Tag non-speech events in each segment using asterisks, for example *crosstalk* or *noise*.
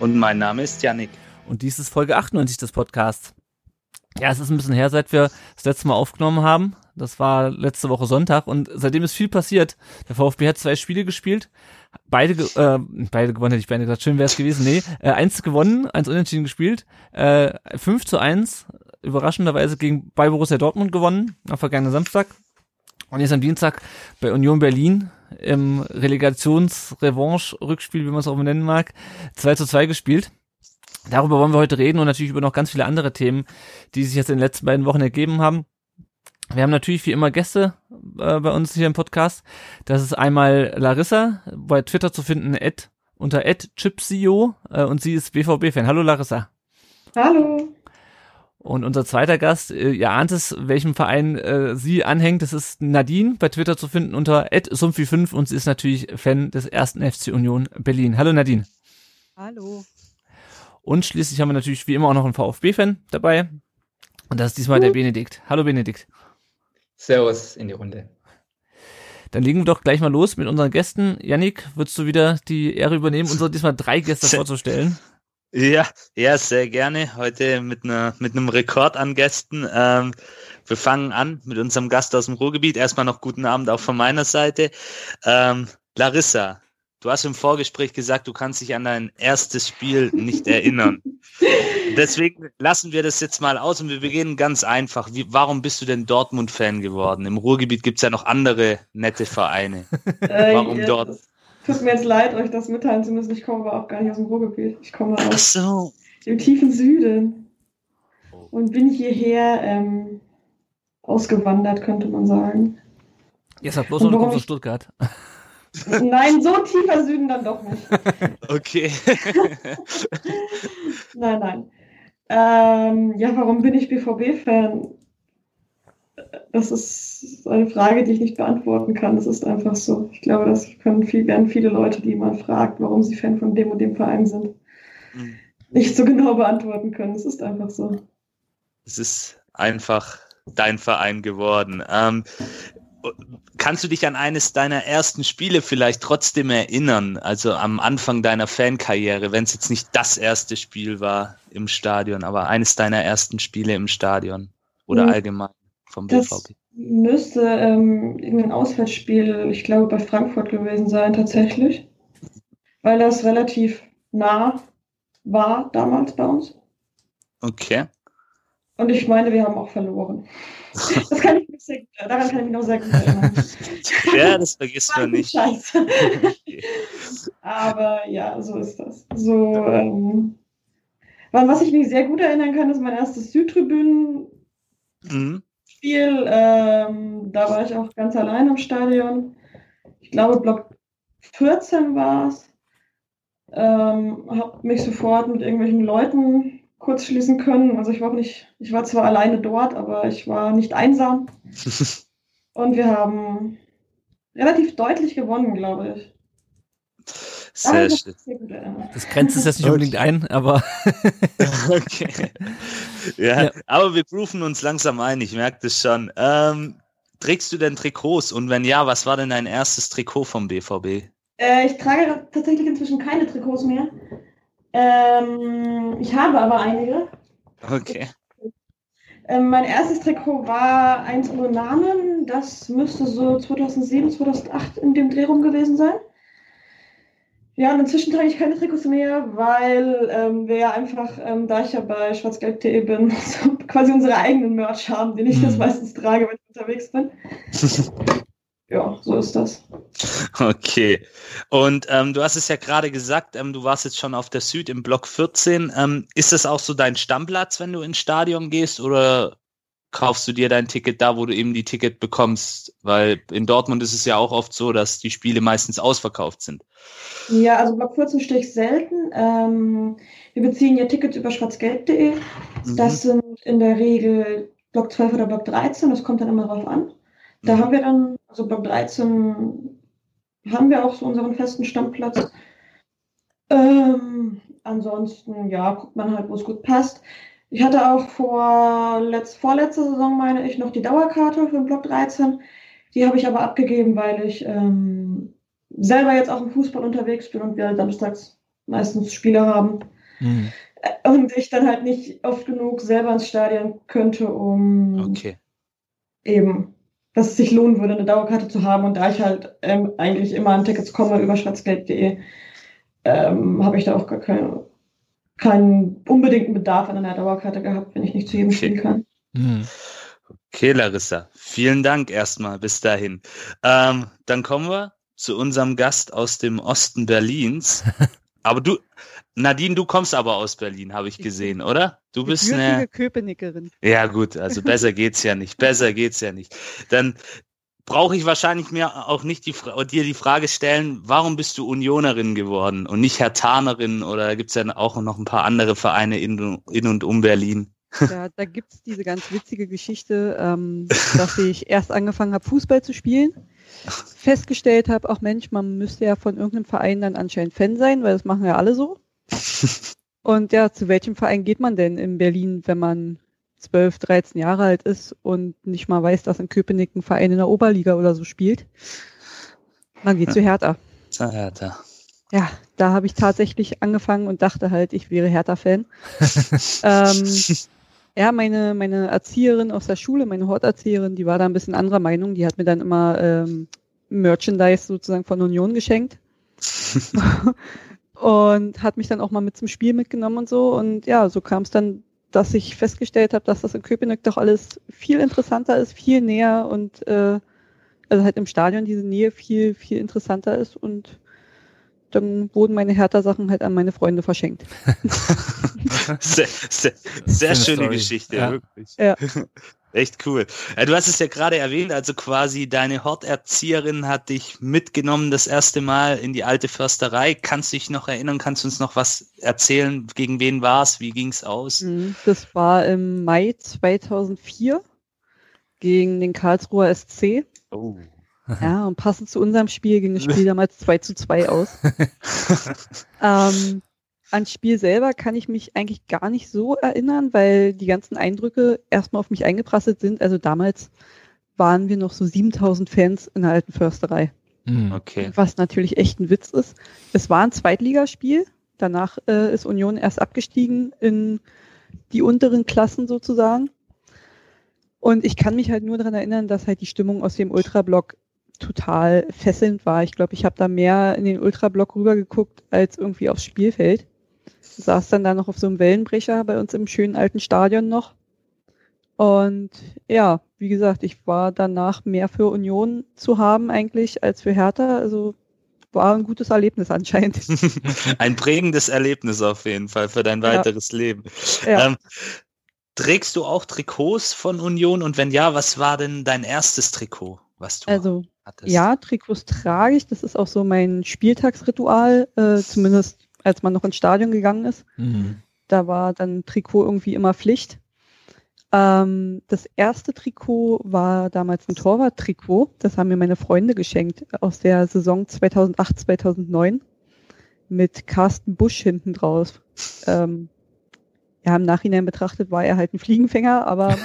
Und mein Name ist Yannick. Und dies ist Folge 98 des Podcasts. Ja, es ist ein bisschen her, seit wir das letzte Mal aufgenommen haben. Das war letzte Woche Sonntag und seitdem ist viel passiert. Der VfB hat zwei Spiele gespielt, beide, äh, beide gewonnen, hätte ich beide gesagt, schön wäre es gewesen. Nee, äh, eins gewonnen, eins unentschieden gespielt, äh, 5 zu 1, überraschenderweise gegen bei Borussia Dortmund gewonnen, am vergangenen Samstag. Und jetzt am Dienstag bei Union Berlin im Relegations-Revanche-Rückspiel, wie man es auch nennen mag, 2 zu 2 gespielt. Darüber wollen wir heute reden und natürlich über noch ganz viele andere Themen, die sich jetzt in den letzten beiden Wochen ergeben haben. Wir haben natürlich wie immer Gäste äh, bei uns hier im Podcast. Das ist einmal Larissa, bei Twitter zu finden, at, unter chipsio äh, und sie ist BVB-Fan. Hallo Larissa. Hallo. Und unser zweiter Gast, äh, ihr ahnt es, welchem Verein äh, sie anhängt, das ist Nadine, bei Twitter zu finden unter @sumpfi5 und sie ist natürlich Fan des ersten FC Union Berlin. Hallo Nadine. Hallo. Und schließlich haben wir natürlich wie immer auch noch einen VfB-Fan dabei. Und das ist diesmal uh. der Benedikt. Hallo Benedikt. Servus in die Runde. Dann legen wir doch gleich mal los mit unseren Gästen. Yannick, würdest du wieder die Ehre übernehmen, *laughs* unsere diesmal drei Gäste vorzustellen? Ja, ja, sehr gerne. Heute mit einer mit einem Rekord an Gästen. Ähm, wir fangen an mit unserem Gast aus dem Ruhrgebiet. Erstmal noch guten Abend auch von meiner Seite. Ähm, Larissa, du hast im Vorgespräch gesagt, du kannst dich an dein erstes Spiel nicht erinnern. *laughs* Deswegen lassen wir das jetzt mal aus und wir beginnen ganz einfach. Wie, warum bist du denn Dortmund-Fan geworden? Im Ruhrgebiet gibt's ja noch andere nette Vereine. Äh, warum dort? Tut mir jetzt leid, euch das mitteilen zu müssen. Ich komme aber auch gar nicht aus dem Ruhrgebiet. Ich komme aus so. dem tiefen Süden. Und bin hierher ähm, ausgewandert, könnte man sagen. Jetzt hat bloß noch eine von Stuttgart. *laughs* Nein, so tiefer Süden dann doch nicht. *laughs* Okay. *laughs* nein, nein. Ähm, ja, warum bin ich BVB-Fan? Das ist eine Frage, die ich nicht beantworten kann. Das ist einfach so. Ich glaube, das können viel, werden viele Leute, die man fragt, warum sie Fan von dem und dem Verein sind, mhm. nicht so genau beantworten können. Es ist einfach so. Es ist einfach dein Verein geworden. Ähm, kannst du dich an eines deiner ersten Spiele vielleicht trotzdem erinnern? Also am Anfang deiner Fankarriere, wenn es jetzt nicht das erste Spiel war im Stadion, aber eines deiner ersten Spiele im Stadion oder mhm. allgemein? Vom BVB? Das müsste ähm, irgendein Auswärtsspiel, ich glaube, bei Frankfurt gewesen sein, tatsächlich. Weil das relativ nah war damals bei uns. Okay. Und ich meine, wir haben auch verloren. *laughs* Das kann ich mich sehr, daran kann ich mich noch sehr gut erinnern. ja, das vergisst man nicht. Scheiße. *laughs* Aber ja, so ist das. So, ähm, was ich mich sehr gut erinnern kann, ist mein erstes Südtribünen. Mhm. Spiel. Ähm, da war ich auch ganz allein im Stadion. Ich glaube, Block 14 war es. Ähm, habe mich sofort mit irgendwelchen Leuten kurz schließen können. Also ich war nicht, ich war zwar alleine dort, aber ich war nicht einsam. *laughs* Und wir haben relativ deutlich gewonnen, glaube ich. Sehr schön. Das grenzt es jetzt nicht unbedingt ein, aber. *laughs* *laughs* okay. *laughs* Ja, ja, aber wir grooven uns langsam ein, ich merke das schon. Ähm, trägst du denn Trikots? Und wenn ja, was war denn dein erstes Trikot vom BVB? Äh, ich trage tatsächlich inzwischen keine Trikots mehr. Ähm, ich habe aber einige. Okay. Ähm, mein erstes Trikot war eins ohne Namen. Das müsste so 2007, 2008 in dem Dreh rum gewesen sein. Ja, und inzwischen trage ich keine Trikots mehr, weil ähm, wir ja einfach, ähm, da ich ja bei schwarzgelb.de bin, *laughs* so quasi unsere eigenen Merch haben, den ich mhm. das meistens trage, wenn ich unterwegs bin. *laughs* ja, so ist das. Okay. Und ähm, du hast es ja gerade gesagt, ähm, du warst jetzt schon auf der Süd im Block 14. Ähm, ist das auch so dein Stammplatz, wenn du ins Stadion gehst oder kaufst du dir dein Ticket da, wo du eben die Ticket bekommst? Weil in Dortmund ist es ja auch oft so, dass die Spiele meistens ausverkauft sind. Ja, also Block 14 stehe ich selten. Ähm, wir beziehen ja Tickets über schwarzgeld.de. Mhm. Das sind in der Regel Block 12 oder Block 13, das kommt dann immer drauf an. Da mhm. haben wir dann, also Block 13 haben wir auch so unseren festen Stammplatz. Ähm, ansonsten, ja, guckt man halt, wo es gut passt. Ich hatte auch vor letzt, vorletzter Saison, meine ich, noch die Dauerkarte für den Block 13. Die habe ich aber abgegeben, weil ich ähm, selber jetzt auch im Fußball unterwegs bin und wir samstags meistens Spiele haben. Mhm. Und ich dann halt nicht oft genug selber ins Stadion könnte, um okay. eben, dass es sich lohnen würde, eine Dauerkarte zu haben. Und da ich halt ähm, eigentlich immer an Tickets komme über schwarzgeld.de, ähm, habe ich da auch gar keine, keinen unbedingten Bedarf an einer Dauerkarte gehabt, wenn ich nicht zu jedem okay. spielen kann. Mhm. Okay, Larissa, vielen Dank erstmal bis dahin. Ähm, dann kommen wir zu unserem Gast aus dem Osten Berlins. *laughs* Aber du, Nadine, du kommst aber aus Berlin, habe ich gesehen, oder? Du bist eine Köpenickerin. Ja, gut, also besser geht's ja nicht. Besser geht's ja nicht. Dann brauche ich wahrscheinlich mir auch nicht die, dir die Frage stellen, warum bist du Unionerin geworden und nicht Hertanerin oder gibt es ja auch noch ein paar andere Vereine in, in und um Berlin? Ja, da gibt's diese ganz witzige Geschichte, ähm, dass ich erst angefangen habe, Fußball zu spielen festgestellt habe, auch Mensch, man müsste ja von irgendeinem Verein dann anscheinend Fan sein, weil das machen ja alle so. *laughs* Und ja, zu welchem Verein geht man denn in Berlin, wenn man 12, 13 Jahre alt ist und nicht mal weiß, dass in Köpenick ein Verein in der Oberliga oder so spielt? Man geht ja. zu Hertha. Zu Hertha. Ja, da habe ich tatsächlich angefangen und dachte halt, ich wäre Hertha-Fan. *laughs* ähm, ja, meine, meine Erzieherin aus der Schule, meine Horterzieherin, die war da ein bisschen anderer Meinung. Die hat mir dann immer ähm, Merchandise sozusagen von Union geschenkt. *laughs* *laughs* und hat mich dann auch mal mit zum Spiel mitgenommen und so. Und ja, so kam es dann, dass ich festgestellt habe, dass das in Köpenick doch alles viel interessanter ist, viel näher und äh, also halt im Stadion diese Nähe viel, viel interessanter ist und dann wurden meine Hertha-Sachen halt an meine Freunde verschenkt. *laughs* sehr, sehr, sehr schöne Story. Geschichte, ja. wirklich. Ja. *laughs* Echt cool. Du hast es ja gerade erwähnt, also quasi deine Horterzieherin hat dich mitgenommen das erste Mal in die alte Försterei. Kannst du dich noch erinnern? Kannst du uns noch was erzählen? Gegen wen war es? Wie ging es aus? Mhm, das war im Mai 2004 gegen den Karlsruher SC. Oh. Ja, und passend zu unserem Spiel ging das Spiel *laughs* damals 2 zu 2 aus. *laughs* ähm, ans Spiel selber kann ich mich eigentlich gar nicht so erinnern, weil die ganzen Eindrücke erstmal auf mich eingeprasselt sind. Also damals waren wir noch so 7000 Fans in der alten Försterei. Hm. Okay. Was natürlich echt ein Witz ist. Es war ein Zweitligaspiel. Danach äh, ist Union erst abgestiegen in die unteren Klassen sozusagen. Und ich kann mich halt nur daran erinnern, dass halt die Stimmung aus dem Ultrablock total fesselnd war. Ich glaube, ich habe da mehr in den Ultrablock rübergeguckt als irgendwie aufs Spielfeld. Saß dann da noch auf so einem Wellenbrecher bei uns im schönen alten Stadion noch. Und ja, wie gesagt, ich war danach mehr für Union zu haben eigentlich als für Hertha. Also war ein gutes Erlebnis anscheinend. *laughs* ein prägendes Erlebnis auf jeden Fall für dein weiteres ja. Leben. Ja. Ähm, trägst du auch Trikots von Union und wenn ja, was war denn dein erstes Trikot, was du also, hattest? Ja, Trikots trage ich. Das ist auch so mein Spieltagsritual, äh, zumindest als man noch ins Stadion gegangen ist. Mhm. Da war dann Trikot irgendwie immer Pflicht. Ähm, das erste Trikot war damals ein Torwart-Trikot. Das haben mir meine Freunde geschenkt aus der Saison 2008, 2009 mit Carsten Busch hinten drauf. Ähm, ja, im Nachhinein betrachtet war er halt ein Fliegenfänger, aber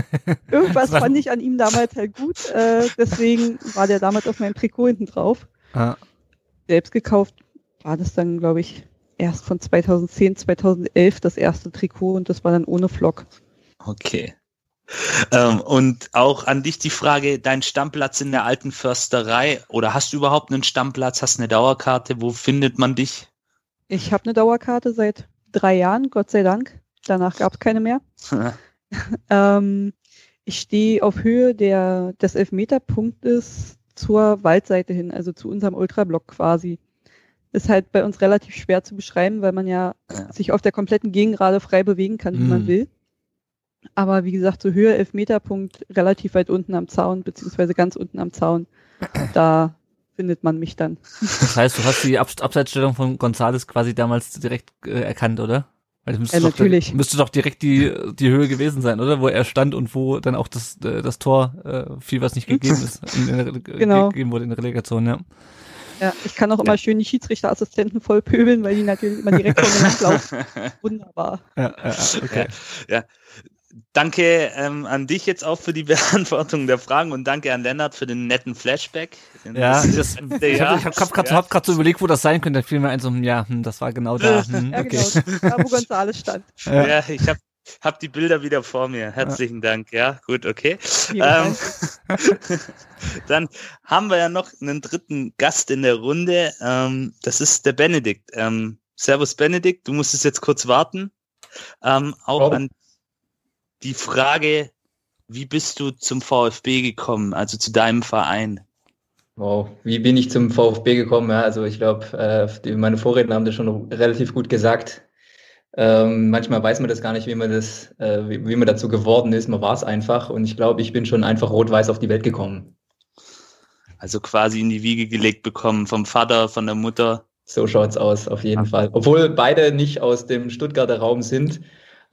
*laughs* irgendwas fand ich an ihm damals halt gut. Äh, deswegen war der damals auf meinem Trikot hinten drauf. Ah. Selbst gekauft war das dann, glaube ich, erst von 2010, 2011 das erste Trikot und das war dann ohne Flock. Okay. Ähm, und auch an dich die Frage, dein Stammplatz in der alten Försterei oder hast du überhaupt einen Stammplatz, hast eine Dauerkarte, wo findet man dich? Ich habe eine Dauerkarte seit drei Jahren, Gott sei Dank. Danach gab es keine mehr. *laughs* ähm, ich stehe auf Höhe der, des Elfmeterpunktes zur Waldseite hin, also zu unserem Ultrablock quasi ist halt bei uns relativ schwer zu beschreiben, weil man ja, ja. sich auf der kompletten Gegengrade frei bewegen kann, wie mm. man mhm. will. Aber wie gesagt, so Höhe Elfmeterpunkt relativ weit unten am Zaun, beziehungsweise ganz unten am Zaun. *clears throat* Da findet man mich dann. Das heißt, du hast die Ab Abseitsstellung von Gonzales quasi damals direkt äh, erkannt, oder? Weil müsste, ja, natürlich. Doch, müsste doch direkt die, die Höhe gewesen sein, oder? Wo er stand und wo dann auch das, äh, das Tor äh, viel was nicht *laughs* gegeben ist. In, in, genau. Gegeben wurde in der Relegation, ja. Ja, ich kann auch immer schön die Schiedsrichterassistenten voll pöbeln, weil die natürlich immer direkt vor mir laufen. *laughs* Wunderbar. Ja, ja, okay. Ja, ja. Danke ähm, an dich jetzt auch für die *laughs* Beantwortung der Fragen und danke an Lennart für den netten Flashback. Ja, das, ich habe hab, hab gerade ja. hab so überlegt, wo das sein könnte. Da fiel mir ein so, ja, hm, das war genau da. Hm, *laughs* okay. ja, genau, da wo Gonzales stand. Ja, ja ich habe hab die Bilder wieder vor mir. Herzlichen ja. Dank. Ja, gut, okay. Ähm, *laughs* dann haben wir ja noch einen dritten Gast in der Runde. Ähm, das ist der Benedikt. Ähm, Servus Benedikt, du musstest jetzt kurz warten. Ähm, auch oh. an die Frage, wie bist du zum VfB gekommen, also zu deinem Verein? Wow, wie bin ich zum VfB gekommen? Ja, also ich glaube, äh, meine Vorredner haben das schon relativ gut gesagt. Ähm, manchmal weiß man das gar nicht, wie man das, äh, wie, wie man dazu geworden ist. Man war es einfach und ich glaube, ich bin schon einfach rot-weiß auf die Welt gekommen. Also quasi in die Wiege gelegt bekommen vom Vater, von der Mutter. So schaut's aus, auf jeden Fall. Obwohl beide nicht aus dem Stuttgarter Raum sind.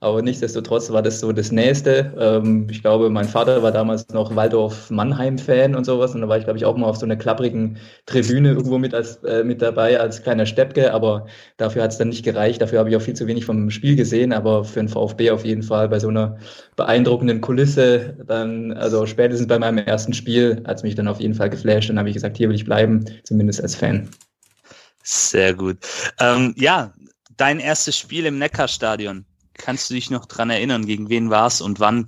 Aber nichtsdestotrotz war das so das Nächste. Ähm, ich glaube, mein Vater war damals noch Waldorf-Mannheim-Fan und sowas. Und da war ich, glaube ich, auch mal auf so einer klapprigen Tribüne irgendwo mit, als, äh, mit dabei als kleiner Steppke. Aber dafür hat es dann nicht gereicht. Dafür habe ich auch viel zu wenig vom Spiel gesehen. Aber für den VfB auf jeden Fall bei so einer beeindruckenden Kulisse, dann, also spätestens bei meinem ersten Spiel, hat es mich dann auf jeden Fall geflasht. Und habe ich gesagt, hier will ich bleiben, zumindest als Fan. Sehr gut. Ähm, ja, dein erstes Spiel im Neckarstadion. Kannst du dich noch dran erinnern, gegen wen war es und wann?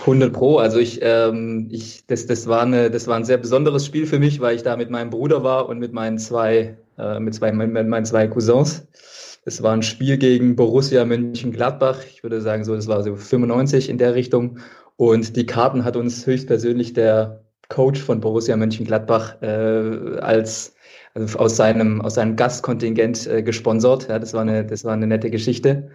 100 Pro. Also ich, ähm, ich, das, das war eine, das war ein sehr besonderes Spiel für mich, weil ich da mit meinem Bruder war und mit meinen zwei, äh, mit zwei, mit meinen zwei Cousins. Es war ein Spiel gegen Borussia Mönchengladbach. Ich würde sagen, so, das war so 95 in der Richtung. Und die Karten hat uns höchstpersönlich der Coach von Borussia Mönchengladbach äh, als also aus seinem aus seinem Gastkontingent äh, gesponsert. Ja, das war eine das war eine nette Geschichte.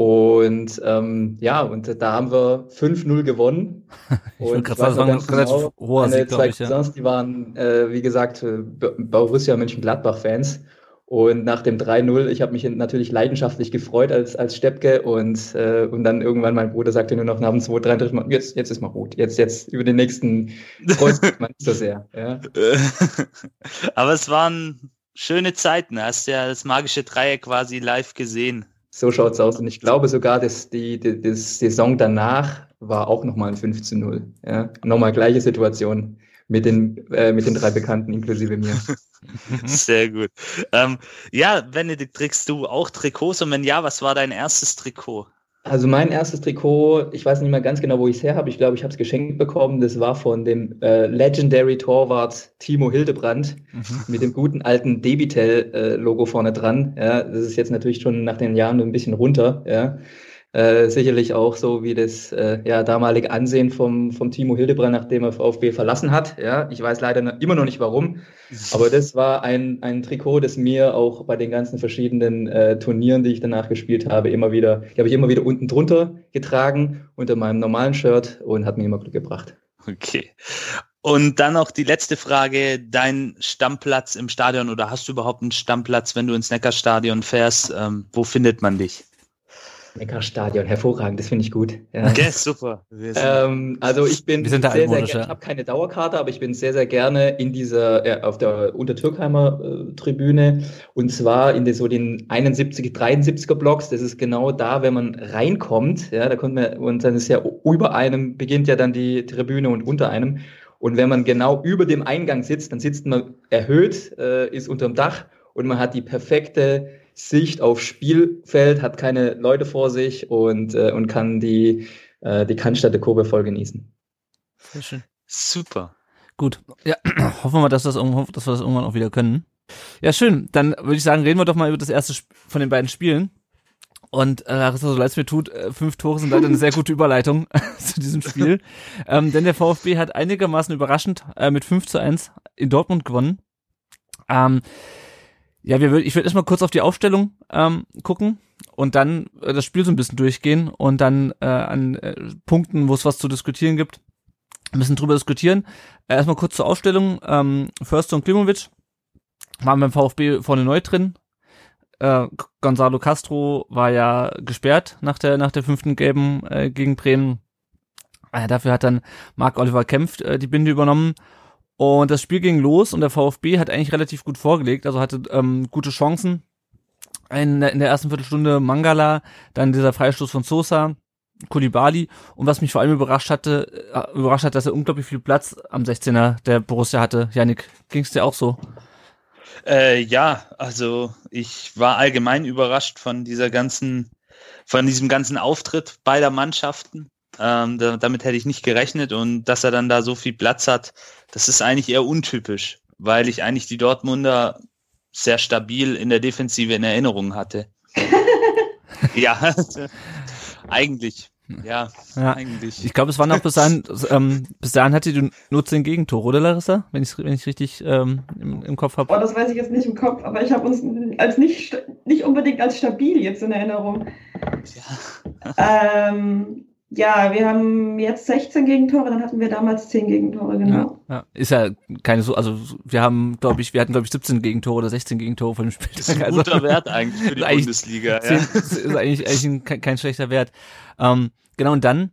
Und ähm, ja, und da haben wir 5-0 gewonnen. *laughs* ich und gerade sagen, relativ genau, hoher Sieg, zwei ich, ja. die waren, äh, wie gesagt, äh, Borussia Mönchengladbach-Fans. Und nach dem 3-0, ich habe mich natürlich leidenschaftlich gefreut als, als Steppke und, äh, und dann irgendwann mein Bruder sagte nur noch nach dem 2-3, jetzt, jetzt ist mal gut, jetzt, jetzt über den nächsten freut *laughs* man nicht so sehr. Ja. *laughs* Aber es waren schöne Zeiten, hast ja das magische Dreieck quasi live gesehen. So schaut's aus. Und ich glaube sogar, dass die, die, die Saison danach war auch nochmal ein 15-0. Ja? Nochmal gleiche Situation mit den, äh, mit den drei Bekannten inklusive mir. *laughs* Sehr gut. Ähm, ja, Benedikt, trägst du auch Trikots? Und wenn ja, was war dein erstes Trikot? Also mein erstes Trikot, ich weiß nicht mehr ganz genau, wo ich es her habe. Ich glaube, ich habe es geschenkt bekommen. Das war von dem äh, Legendary Torwart Timo Hildebrand mhm. mit dem guten alten Debitel-Logo äh, vorne dran. Ja, das ist jetzt natürlich schon nach den Jahren ein bisschen runter. Ja. Äh, sicherlich auch so wie das äh, ja, damalige Ansehen vom, vom Timo Hildebrand, nachdem er VfB verlassen hat. Ja, ich weiß leider immer noch nicht warum, aber das war ein, ein Trikot, das mir auch bei den ganzen verschiedenen äh, Turnieren, die ich danach gespielt habe, immer wieder, habe ich immer wieder unten drunter getragen, unter meinem normalen Shirt und hat mir immer Glück gebracht. Okay. Und dann noch die letzte Frage, dein Stammplatz im Stadion oder hast du überhaupt einen Stammplatz, wenn du ins Neckarstadion fährst? Ähm, wo findet man dich? Neckarstadion, hervorragend, das finde ich gut. Ja. Okay, super. Ähm, also ich bin sehr, sehr gerne, ich habe keine Dauerkarte, aber ich bin sehr, sehr gerne in dieser, äh, auf der Untertürkheimer äh, Tribüne und zwar in den, so den 71, 73er Blocks, das ist genau da, wenn man reinkommt, ja, da kommt man, und dann ist ja über einem, beginnt ja dann die Tribüne und unter einem und wenn man genau über dem Eingang sitzt, dann sitzt man erhöht, äh, ist unterm Dach und man hat die perfekte Sicht aufs Spielfeld, hat keine Leute vor sich und, äh, und kann die, äh, die Cannstatter Kurve voll genießen. Sehr schön. Super. Gut. Ja, *clears throat* hoffen wir mal, dass, das, dass wir das irgendwann auch wieder können. Ja, schön. Dann würde ich sagen, reden wir doch mal über das erste von den beiden Spielen. Und äh, Larissa, so leid es mir tut, äh, fünf Tore sind leider eine sehr gute Überleitung *laughs* zu diesem Spiel. ähm, denn der VfB hat einigermaßen überraschend äh, mit 5 zu 1 in Dortmund gewonnen. Ähm, ja, wir würd, ich würde erstmal kurz auf die Aufstellung ähm, gucken und dann äh, das Spiel so ein bisschen durchgehen und dann äh, an äh, Punkten, wo es was zu diskutieren gibt, ein bisschen drüber diskutieren. Äh, erstmal kurz zur Aufstellung. Ähm, Förster und Klimovic waren beim VfB vorne neu drin. Äh, Gonzalo Castro war ja gesperrt nach der nach der fünften gelben äh, gegen Bremen. Äh, dafür hat dann Marc Oliver Kempf äh, die Binde übernommen. Und das Spiel ging los und der VfB hat eigentlich relativ gut vorgelegt, also hatte ähm, gute Chancen. In, in der ersten Viertelstunde Mangala, dann dieser Freistoß von Sosa, Kulibali und was mich vor allem überrascht hatte, äh, überrascht hat, dass er unglaublich viel Platz am 16er der Borussia hatte. Janik, ging's dir auch so? Äh, ja, also ich war allgemein überrascht von dieser ganzen, von diesem ganzen Auftritt beider Mannschaften. Ähm, da, damit hätte ich nicht gerechnet und dass er dann da so viel Platz hat, das ist eigentlich eher untypisch, weil ich eigentlich die Dortmunder sehr stabil in der Defensive in Erinnerung hatte. *laughs* ja, *laughs* eigentlich. Ja, ja, eigentlich. Ich glaube, es waren auch bis dahin, ähm, bis dahin hatte du nur zehn Gegentore, oder Larissa? Wenn ich wenn ich richtig ähm, im, im Kopf habe. Oh, das weiß ich jetzt nicht im Kopf, aber ich habe uns als nicht, nicht unbedingt als stabil jetzt in Erinnerung. Ja. ähm, ja, wir haben jetzt 16 Gegentore, dann hatten wir damals 10 Gegentore, genau. Ja, ja. Ist ja keine so, also wir haben, glaube ich, wir hatten, glaube ich, 17 Gegentore oder 16 Gegentore von dem Spiel. Das ist ein guter also, Wert eigentlich für *laughs* die Bundesliga. 10, ja. ist eigentlich, eigentlich ein, kein, kein schlechter Wert. Ähm, genau, und dann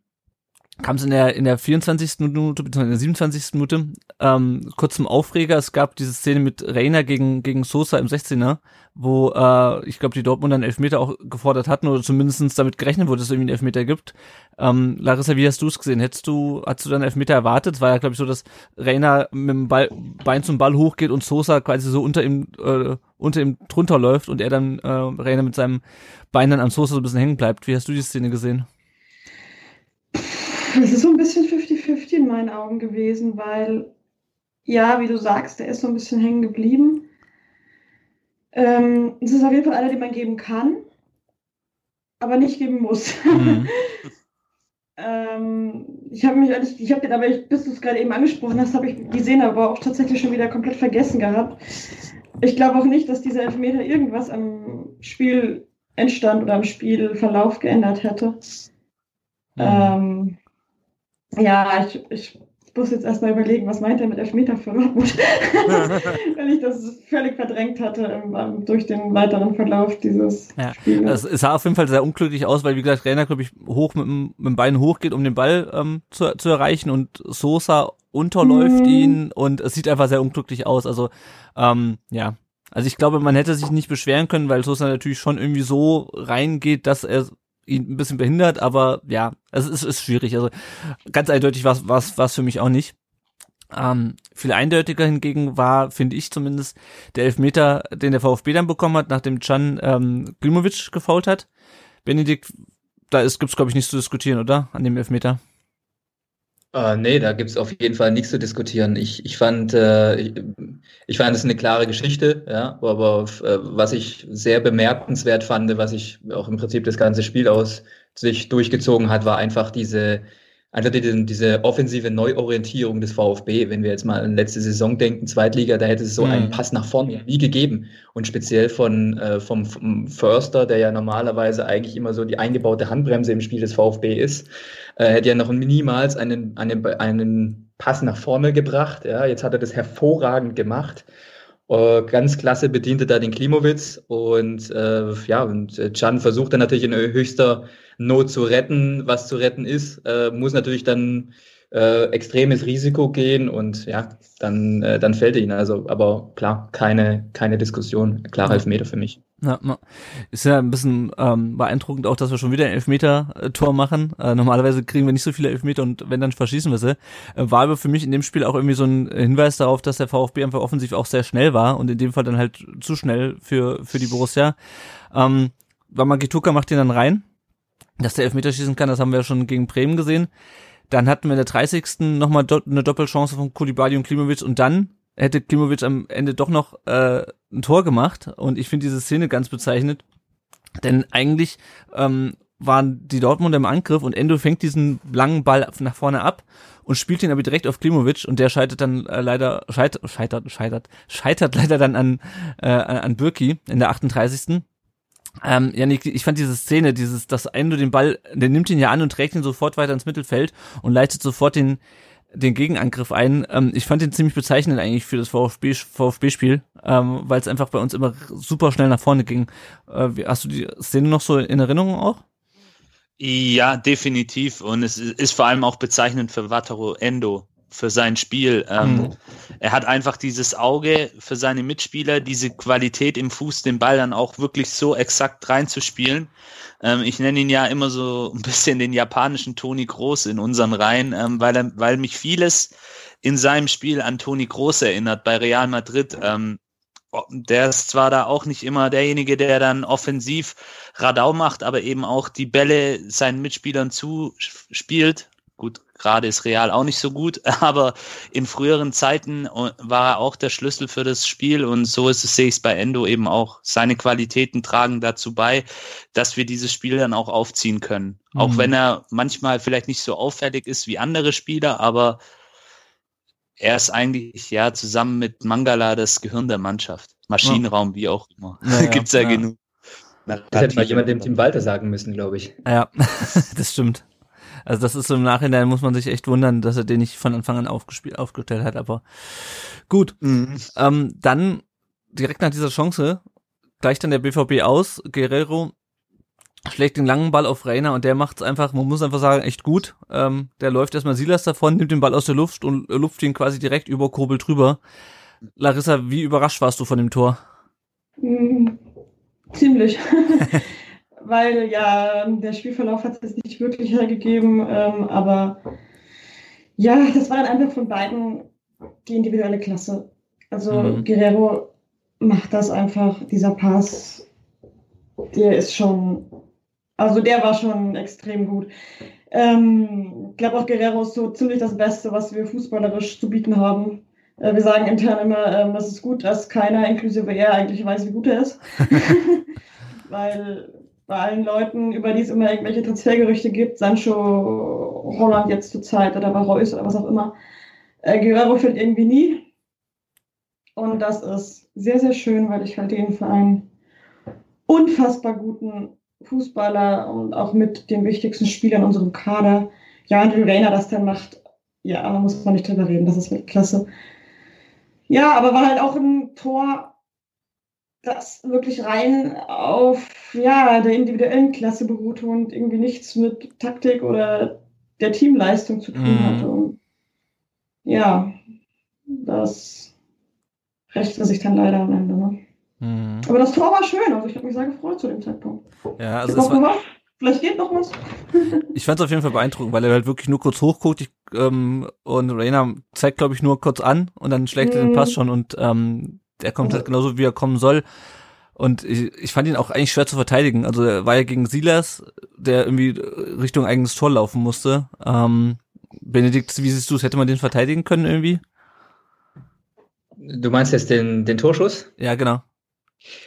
kam es in der in der 24. Minute bzw. in der 27. Minute ähm, kurz zum Aufreger. Es gab diese Szene mit Reina gegen gegen Sosa im 16er, wo äh, ich glaube die Dortmunder einen Elfmeter auch gefordert hatten oder zumindestens damit gerechnet wurde, dass es irgendwie einen Elfmeter gibt. Ähm, Larissa, wie hast du es gesehen? Hättest du hast du dann Elfmeter erwartet? Es war ja glaube ich so, dass Reina mit dem Ball, Bein zum Ball hochgeht und Sosa quasi so unter ihm äh, unter ihm drunter läuft und er dann äh, Reina mit seinem Bein dann an Sosa so ein bisschen hängen bleibt. Wie hast du die Szene gesehen? Es ist so ein bisschen 50-50 in meinen Augen gewesen, weil, ja, wie du sagst, der ist so ein bisschen hängen geblieben. Ähm, es ist auf jeden Fall einer, den man geben kann, aber nicht geben muss. Mhm. *laughs* ähm, ich habe mich eigentlich, ich habe den aber, bis du es gerade eben angesprochen hast, habe ich Szene aber auch tatsächlich schon wieder komplett vergessen gehabt. Ich glaube auch nicht, dass dieser Elfmeter irgendwas am Spielendstand oder am Spielverlauf geändert hätte. Mhm. Ähm, ja, ich, ich muss jetzt erstmal überlegen, was meint er mit Elfmeter für Dortmund, *laughs* wenn ich das völlig verdrängt hatte um, durch den weiteren Verlauf dieses ja. Spiels. Es sah auf jeden Fall sehr unglücklich aus, weil wie gesagt, Rainer, glaube ich, hoch mit dem, mit dem Bein hochgeht, um den Ball ähm, zu, zu erreichen und Sosa unterläuft mhm. ihn und es sieht einfach sehr unglücklich aus. Also ähm, ja, also ich glaube, man hätte sich nicht beschweren können, weil Sosa natürlich schon irgendwie so reingeht, dass er ihn ein bisschen behindert, aber ja, es ist, ist schwierig. Also ganz eindeutig war es für mich auch nicht. Ähm, viel eindeutiger hingegen war, finde ich zumindest, der Elfmeter, den der VfB dann bekommen hat, nachdem Can ähm, Glimovic gefault hat. Benedikt, da ist, gibt's glaube ich nichts zu diskutieren, oder? An dem Elfmeter. Uh, nee, da gibt's auf jeden Fall nichts zu diskutieren. Ich, ich fand, äh, ich, ich fand es eine klare Geschichte, ja, aber äh, was ich sehr bemerkenswert fand, was ich auch im Prinzip das ganze Spiel aus sich durchgezogen hat, war einfach diese einfach die, diese offensive Neuorientierung des VfB. Wenn wir jetzt mal an letzte Saison denken, Zweitliga, da hätte es so mhm. einen Pass nach vorne nie gegeben. Und speziell von, äh, vom, vom Förster, der ja normalerweise eigentlich immer so die eingebaute Handbremse im Spiel des VfB ist, äh, hätte ja noch niemals einen, einen, einen Pass nach vorne gebracht. Ja, jetzt hat er das hervorragend gemacht. Uh, ganz klasse bediente da den Klimowitz und äh, ja, und äh, Can versucht dann natürlich in höchster Not zu retten, was zu retten ist, äh, muss natürlich dann äh, extremes Risiko gehen und ja, dann, äh, dann fällt er ihn. Also, aber klar, keine, keine Diskussion, klar Elfmeter für mich. Ja, ist ja ein bisschen ähm, beeindruckend auch, dass wir schon wieder ein Elfmeter-Tor machen. Äh, normalerweise kriegen wir nicht so viele Elfmeter und wenn, dann verschießen wir sie. Äh, war aber für mich in dem Spiel auch irgendwie so ein Hinweis darauf, dass der VfB einfach offensiv auch sehr schnell war und in dem Fall dann halt zu schnell für, für die Borussia. Ähm, Wamagituka macht den dann rein, dass der Elfmeter schießen kann, das haben wir ja schon gegen Bremen gesehen. Dann hatten wir in der 30. nochmal do eine Doppelchance von Kulibali und Klimovic und dann hätte Klimovic am Ende doch noch äh, ein Tor gemacht. Und ich finde diese Szene ganz bezeichnet, denn eigentlich ähm, waren die Dortmunder im Angriff und Endo fängt diesen langen Ball nach vorne ab und spielt ihn aber direkt auf Klimovic. Und der scheitert dann äh, leider scheitert scheitert scheitert scheitert *laughs* leider dann an äh, an Birki in der 38. Ähm, Janik, ich fand diese Szene, dieses, dass Endo den Ball, der nimmt ihn ja an und trägt ihn sofort weiter ins Mittelfeld und leitet sofort den, den Gegenangriff ein. Ähm, ich fand den ziemlich bezeichnend eigentlich für das VfB-Spiel, ähm, weil es einfach bei uns immer super schnell nach vorne ging. Äh, hast du die Szene noch so in Erinnerung auch? Ja, definitiv. Und es ist vor allem auch bezeichnend für Wataru Endo, für sein Spiel. Ähm, mhm. Er hat einfach dieses Auge für seine Mitspieler, diese Qualität im Fuß, den Ball dann auch wirklich so exakt reinzuspielen. Ähm, ich nenne ihn ja immer so ein bisschen den japanischen Toni Groß in unseren Reihen, ähm, weil, er, weil mich vieles in seinem Spiel an Toni Groß erinnert bei Real Madrid. Ähm, der ist zwar da auch nicht immer derjenige, der dann offensiv Radau macht, aber eben auch die Bälle seinen Mitspielern zuspielt. Gut, gerade ist Real auch nicht so gut, *laughs* aber in früheren Zeiten äh, war er auch der Schlüssel für das Spiel und so ist es, sehe ich es bei Endo eben auch. Seine Qualitäten tragen dazu bei, dass wir dieses Spiel dann auch aufziehen können. Mhm. Auch wenn er manchmal vielleicht nicht so auffällig ist wie andere Spieler, aber er ist eigentlich ja zusammen mit Mangala das Gehirn der Mannschaft. Maschinenraum, ja. wie auch immer. Ja, *laughs* Gibt's ja, ja. genug. Das hätte mal jemand dem Team Walter sagen müssen, glaube ich. Ja, *laughs* das stimmt. Also das ist so im Nachhinein muss man sich echt wundern, dass er den nicht von Anfang an aufgespielt, aufgestellt hat. Aber gut, mhm. ähm, dann direkt nach dieser Chance gleicht dann der BVB aus. Guerrero schlägt den langen Ball auf Reiner und der macht es einfach, man muss einfach sagen, echt gut. Ähm, der läuft erstmal Silas davon, nimmt den Ball aus der Luft und lupft ihn quasi direkt über Kurbel drüber. Larissa, wie überrascht warst du von dem Tor? Mhm. Ziemlich. *laughs* weil ja, der Spielverlauf hat es nicht wirklich hergegeben, ähm, aber ja, das war dann einfach von beiden die individuelle Klasse. Also mhm. Guerrero macht das einfach, dieser Pass, der ist schon, also der war schon extrem gut. Ähm, ich glaube auch Guerrero ist so ziemlich das Beste, was wir fußballerisch zu bieten haben. Äh, wir sagen intern immer, ähm, es ist gut, dass keiner, inklusive er, eigentlich weiß, wie gut er ist. *laughs* Weil bei allen Leuten, über die es immer irgendwelche Transfergerüchte gibt, Sancho, Holland jetzt zur Zeit oder Reus oder was auch immer, äh, Guerrero fällt irgendwie nie. Und das ist sehr, sehr schön, weil ich halte ihn für einen unfassbar guten Fußballer und auch mit den wichtigsten Spielern in unserem Kader. Ja, und wie Reiner das dann macht, ja, da muss man nicht drüber reden, das ist wirklich klasse. Ja, aber war halt auch ein Tor, das wirklich rein auf ja, der individuellen Klasse beruhte und irgendwie nichts mit Taktik oder der Teamleistung zu tun mhm. hatte. Und ja, das rächte sich dann leider am Ende. Ne? Mhm. Aber das Tor war schön, also ich habe mich sehr gefreut zu dem Zeitpunkt. Ja, also es war, Vielleicht geht noch was. *laughs* ich fand es auf jeden Fall beeindruckend, weil er halt wirklich nur kurz hochguckt ich, ähm, und Rainer zeigt, glaube ich, nur kurz an und dann schlägt er den Pass mhm. schon und ähm, der kommt halt genauso, wie er kommen soll. Und ich, ich fand ihn auch eigentlich schwer zu verteidigen. Also er war ja gegen Silas, der irgendwie Richtung eigenes Tor laufen musste. Ähm, Benedikt, wie siehst du es? Hätte man den verteidigen können irgendwie? Du meinst jetzt den, den Torschuss? Ja, genau.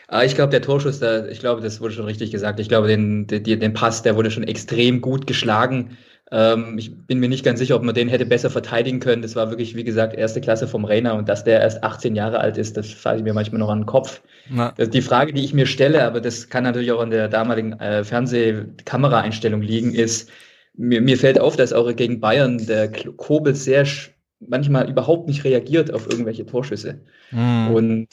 Ah, ich glaube, der Torschuss, da, ich glaube, das wurde schon richtig gesagt. Ich glaube, den, den, den Pass, der wurde schon extrem gut geschlagen. Ähm, ich bin mir nicht ganz sicher, ob man den hätte besser verteidigen können. Das war wirklich, wie gesagt, erste Klasse vom Rainer und dass der erst 18 Jahre alt ist, das fasse ich mir manchmal noch an den Kopf. Na. Das ist die Frage, die ich mir stelle, aber das kann natürlich auch an der damaligen äh, Fernsehkameraeinstellung liegen, ist, mir, mir fällt auf, dass auch gegen Bayern der Kobel sehr manchmal überhaupt nicht reagiert auf irgendwelche Torschüsse. Mhm. Und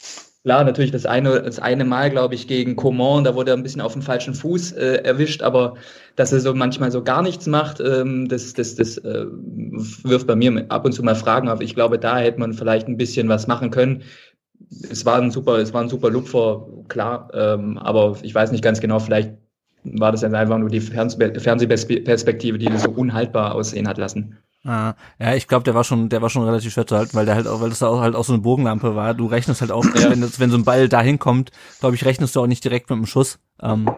Klar, natürlich das eine, das eine Mal, glaube ich, gegen Coman, da wurde er ein bisschen auf dem falschen Fuß äh, erwischt, aber dass er so manchmal so gar nichts macht, ähm, das, das, das äh, wirft bei mir ab und zu mal Fragen auf. Ich glaube, da hätte man vielleicht ein bisschen was machen können. Es war ein super, es war ein super Lupfer, klar, ähm, aber ich weiß nicht ganz genau, vielleicht war das einfach nur die Fernsehperspektive, die das so unhaltbar aussehen hat lassen. Ah, ja, ich glaube, der war schon, der war schon relativ schwer zu halten, weil der halt auch, weil das auch halt auch so eine Bogenlampe war. Du rechnest halt auch, ja. wenn, das, wenn so ein Ball da hinkommt, glaube ich, rechnest du auch nicht direkt mit dem Schuss. Ähm,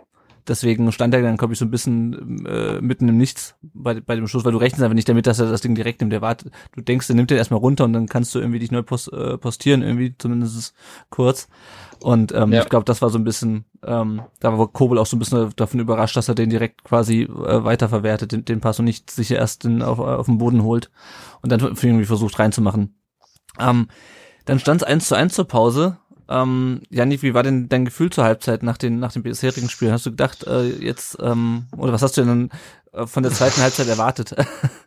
deswegen stand er dann, glaube ich, so ein bisschen äh, mitten im Nichts bei, bei dem Schuss, weil du rechnest einfach nicht damit, dass er das Ding direkt nimmt. Der wartet, du denkst, der nimmt den erstmal runter und dann kannst du irgendwie dich neu post, äh, postieren, irgendwie, zumindest kurz. Und ähm, ja. ich glaube, das war so ein bisschen, ähm, da war Kobel auch so ein bisschen davon überrascht, dass er den direkt quasi äh, weiterverwertet, den, den Pass und nicht sich erst in, auf, auf den Boden holt und dann irgendwie versucht reinzumachen. Ähm, dann stand es eins zu eins zur Pause. Ähm, Janik, wie war denn dein Gefühl zur Halbzeit nach den, nach den bisherigen Spielen? Hast du gedacht, äh, jetzt, ähm, oder was hast du denn äh, von der zweiten Halbzeit erwartet? *laughs*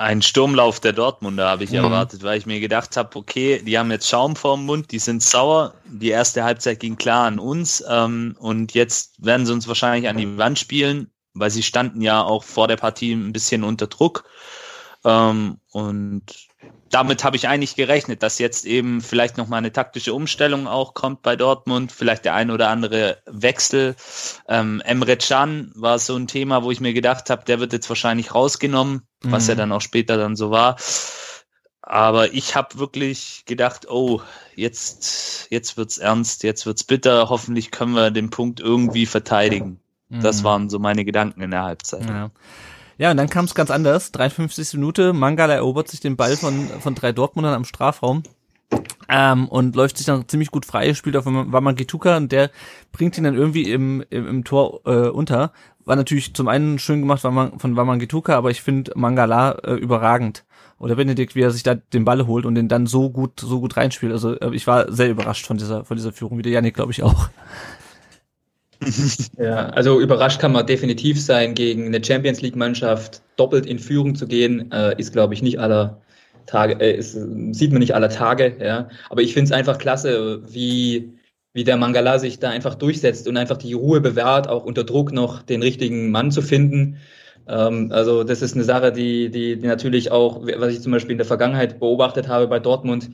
Ein Sturmlauf der Dortmunder habe ich mhm. erwartet, weil ich mir gedacht habe, okay, die haben jetzt Schaum vorm Mund, die sind sauer. Die erste Halbzeit ging klar an uns ähm, und jetzt werden sie uns wahrscheinlich an die Wand spielen, weil sie standen ja auch vor der Partie ein bisschen unter Druck. Ähm, und damit habe ich eigentlich gerechnet, dass jetzt eben vielleicht noch mal eine taktische Umstellung auch kommt bei Dortmund, vielleicht der ein oder andere Wechsel. Ähm, Emre Can war so ein Thema, wo ich mir gedacht habe, der wird jetzt wahrscheinlich rausgenommen, mhm. was ja dann auch später dann so war. Aber ich habe wirklich gedacht, oh, jetzt, jetzt wird's ernst, jetzt wird's bitter. Hoffentlich können wir den Punkt irgendwie verteidigen. Mhm. Das waren so meine Gedanken in der Halbzeit. Ja. Ja, und dann kam es ganz anders. 53. Minute, Mangala erobert sich den Ball von, von drei Dortmundern am Strafraum. Ähm, und läuft sich dann ziemlich gut frei, spielt auf Wamangituka und der bringt ihn dann irgendwie im, im, im Tor äh, unter. War natürlich zum einen schön gemacht von Wamangituka, aber ich finde Mangala äh, überragend. Oder Benedikt, wie er sich da den Ball holt und den dann so gut, so gut reinspielt. Also äh, ich war sehr überrascht von dieser, von dieser Führung, wie der Janik, glaube ich, auch. *laughs* Ja, also überrascht kann man definitiv sein, gegen eine Champions League-Mannschaft doppelt in Führung zu gehen, äh, ist, glaube ich, nicht aller Tage, äh, ist, sieht man nicht aller Tage, ja. Aber ich finde es einfach klasse, wie, wie der Mangala sich da einfach durchsetzt und einfach die Ruhe bewahrt, auch unter Druck noch den richtigen Mann zu finden. Ähm, also, das ist eine Sache, die, die, die natürlich auch, was ich zum Beispiel in der Vergangenheit beobachtet habe bei Dortmund,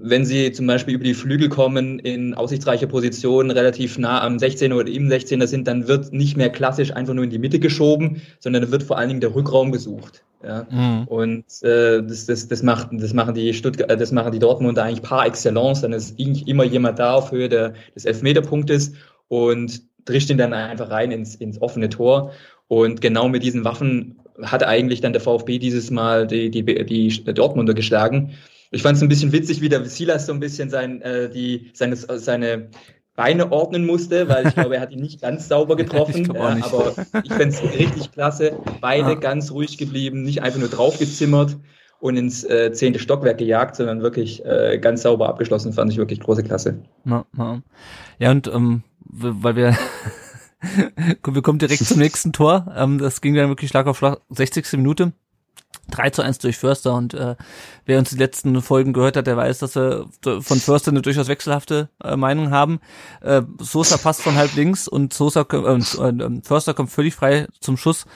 wenn sie zum Beispiel über die Flügel kommen in aussichtsreiche Positionen, relativ nah am 16er oder im 16er sind, dann wird nicht mehr klassisch einfach nur in die Mitte geschoben, sondern dann wird vor allen Dingen der Rückraum gesucht. Ja? Mhm. Und äh, das, das, das, macht, das, machen die Stuttgart, äh, das machen die Dortmunder eigentlich par excellence. Dann ist immer jemand da auf Höhe der, des Elfmeterpunktes und drischt ihn dann einfach rein ins, ins offene Tor. Und genau mit diesen Waffen hat eigentlich dann der VfB dieses Mal die, die, die Dortmunder geschlagen. Ich fand es ein bisschen witzig, wie der Silas so ein bisschen sein, äh, die, seine, seine Beine ordnen musste, weil ich glaube, er hat ihn nicht ganz sauber *laughs* getroffen. ich aber ich fände es richtig klasse. Beide ja. ganz ruhig geblieben, nicht einfach nur draufgezimmert und ins äh, zehnte Stockwerk gejagt, sondern wirklich äh, ganz sauber abgeschlossen. Fand ich wirklich große Klasse. Ja, und ähm, weil wir *laughs* wir kommen direkt *laughs* zum nächsten Tor. Ähm, das ging dann wirklich Schlag auf Schlag, 60. Minute. 3 zu 1 durch Förster und äh, wer uns die letzten Folgen gehört hat, der weiß, dass wir von Förster eine durchaus wechselhafte äh, Meinung haben. Äh, Sosa passt von halb links und Sosa äh, äh, Förster kommt völlig frei zum Schuss.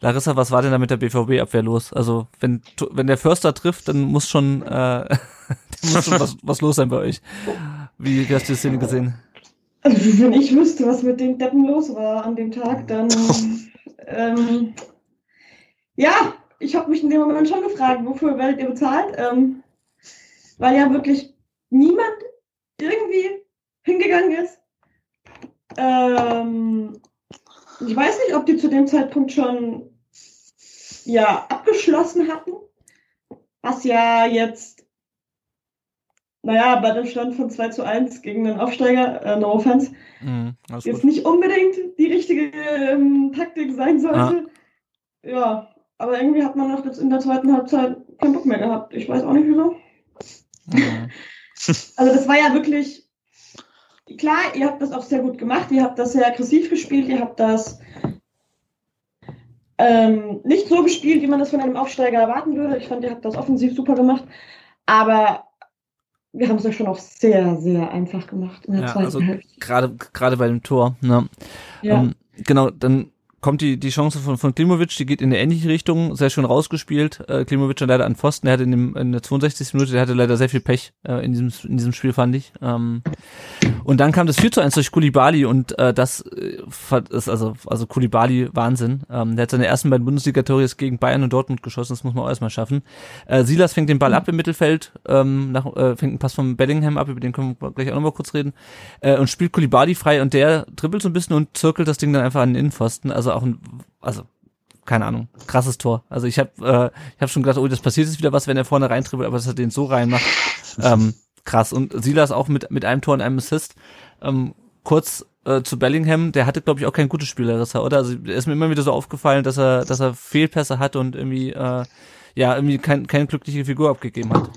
Larissa, was war denn da mit der BVB-Abwehr los? Also wenn wenn der Förster trifft, dann muss schon, äh, *laughs* muss schon was, was los sein bei euch. Wie, wie hast du die Szene gesehen? Also wenn ich wüsste, was mit den Deppen los war an dem Tag, dann *laughs* ähm, ja, ich habe mich in dem Moment schon gefragt, wofür werdet ihr bezahlt? Ähm, weil ja wirklich niemand irgendwie hingegangen ist. Ähm, ich weiß nicht, ob die zu dem Zeitpunkt schon ja abgeschlossen hatten, was ja jetzt, naja, bei dem Stand von 2 zu 1 gegen den Aufsteiger, äh, no offense, mm, jetzt nicht unbedingt die richtige ähm, Taktik sein sollte. Ah. Ja, aber irgendwie hat man noch jetzt in der zweiten Halbzeit keinen Bock mehr gehabt. Ich weiß auch nicht wieso. Mhm. also das war ja wirklich, klar, ihr habt das auch sehr gut gemacht, ihr habt das sehr aggressiv gespielt, ihr habt das ähm, nicht so gespielt, wie man das von einem Aufsteiger erwarten würde. Ich fand, ihr habt das offensiv super gemacht. Aber wir haben es euch schon auch sehr, sehr einfach gemacht in der ja, zweiten also Hälfte. Gerade, gerade bei dem Tor. Ne? Ja. Ähm, genau, dann kommt die, die Chance von, von Klimovic, die geht in eine ähnliche Richtung, sehr schön rausgespielt. Äh, Klimovic leider an Pfosten, der hatte in, dem, in der 62. Minute, der hatte leider sehr viel Pech äh, in, diesem, in diesem Spiel, fand ich. Ähm, und dann kam das 4 zu 1 durch Kulibali und äh, das äh, ist also, also Kulibali Wahnsinn. Ähm, der hat seine ersten beiden Bundesliga-Tore gegen Bayern und Dortmund geschossen, das muss man auch erstmal schaffen. Äh, Silas fängt den Ball ab im Mittelfeld, ähm, nach, äh, fängt einen Pass von Bellingham ab, über den können wir gleich auch nochmal kurz reden, äh, und spielt Kulibali frei und der dribbelt so ein bisschen und zirkelt das Ding dann einfach an den Innenpfosten. Also auch ein, also keine Ahnung, krasses Tor. Also ich habe äh, ich hab schon gedacht, oh, das passiert jetzt wieder was, wenn er vorne reintribbelt, aber dass er den so reinmacht, ähm, krass. Und Silas auch mit mit einem Tor und einem Assist. Ähm, kurz äh, zu Bellingham, der hatte glaube ich auch kein gutes Spiel, Larissa, oder? Also er ist mir immer wieder so aufgefallen, dass er dass er Fehlpässe hat und irgendwie äh, ja irgendwie kein, keine glückliche Figur abgegeben hat.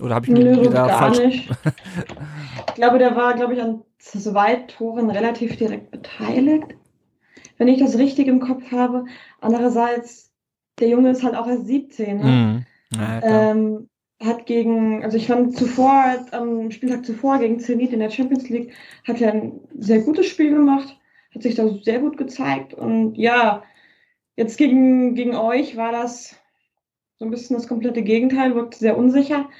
Oder habe ich mir da falsch? Nicht. *laughs* ich glaube, der war, glaube ich, an zwei Toren relativ direkt beteiligt. Wenn ich das richtig im Kopf habe. Andererseits, der Junge ist halt auch erst 17. Ne? Ja, ähm, hat gegen, also ich fand zuvor, am Spieltag zuvor gegen Zenit in der Champions League, hat er ein sehr gutes Spiel gemacht, hat sich da sehr gut gezeigt und ja, jetzt gegen, gegen euch war das so ein bisschen das komplette Gegenteil, wirkt sehr unsicher.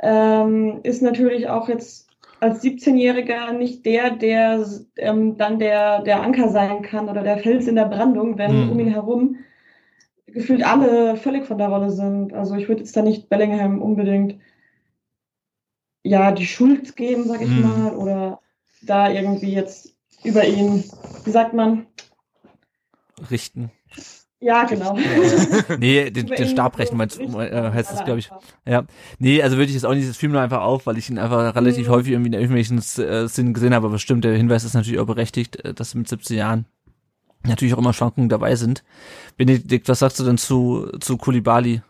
Ähm, ist natürlich auch jetzt als 17-Jähriger nicht der, der ähm, dann der, der Anker sein kann oder der Fels in der Brandung, wenn mhm. um ihn herum gefühlt alle völlig von der Rolle sind. Also ich würde jetzt da nicht Bellingham unbedingt ja die Schuld geben, sag ich mhm. mal, oder da irgendwie jetzt über ihn, wie sagt man? Richten. Ja, genau. *laughs* nee, den, den Stabrechen meinst, äh, heißt das, glaube ich. Ja. Nee, also würde ich jetzt auch nicht, das fiel mir einfach auf, weil ich ihn einfach relativ mhm. häufig irgendwie in irgendwelchen äh, Szenen gesehen habe, aber stimmt, der Hinweis ist natürlich auch berechtigt, äh, dass mit 17 Jahren natürlich auch immer Schwankungen dabei sind. Benedikt, was sagst du denn zu, zu Kulibali?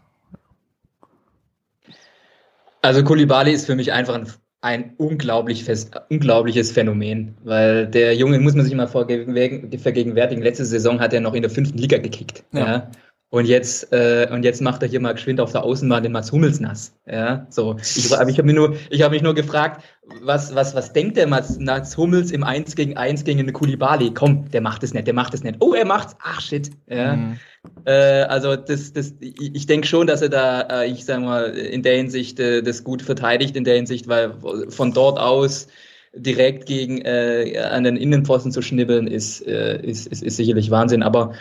Also Kulibali ist für mich einfach ein, ein unglaublich fest, unglaubliches Phänomen, weil der Junge, muss man sich mal vergegenwärtigen, letzte Saison hat er noch in der fünften Liga gekickt. Ja. ja. Und jetzt, äh, und jetzt macht er hier mal geschwind auf der Außenbahn den Mats Hummels nass. Ja, so. Ich, ich habe mich nur, ich habe mich nur gefragt, was, was, was denkt der Mats, Mats Hummels im 1 gegen 1 gegen eine Kulibali? Komm, der macht es nicht, der macht es nicht. Oh, er macht's. Ach shit. Ja. Mhm. Äh, also das, das, ich denke schon, dass er da, äh, ich sag mal, in der Hinsicht äh, das gut verteidigt, in der Hinsicht, weil von dort aus direkt gegen äh, an den Innenpfosten zu schnibbeln, ist, äh, ist, ist, ist sicherlich Wahnsinn. Aber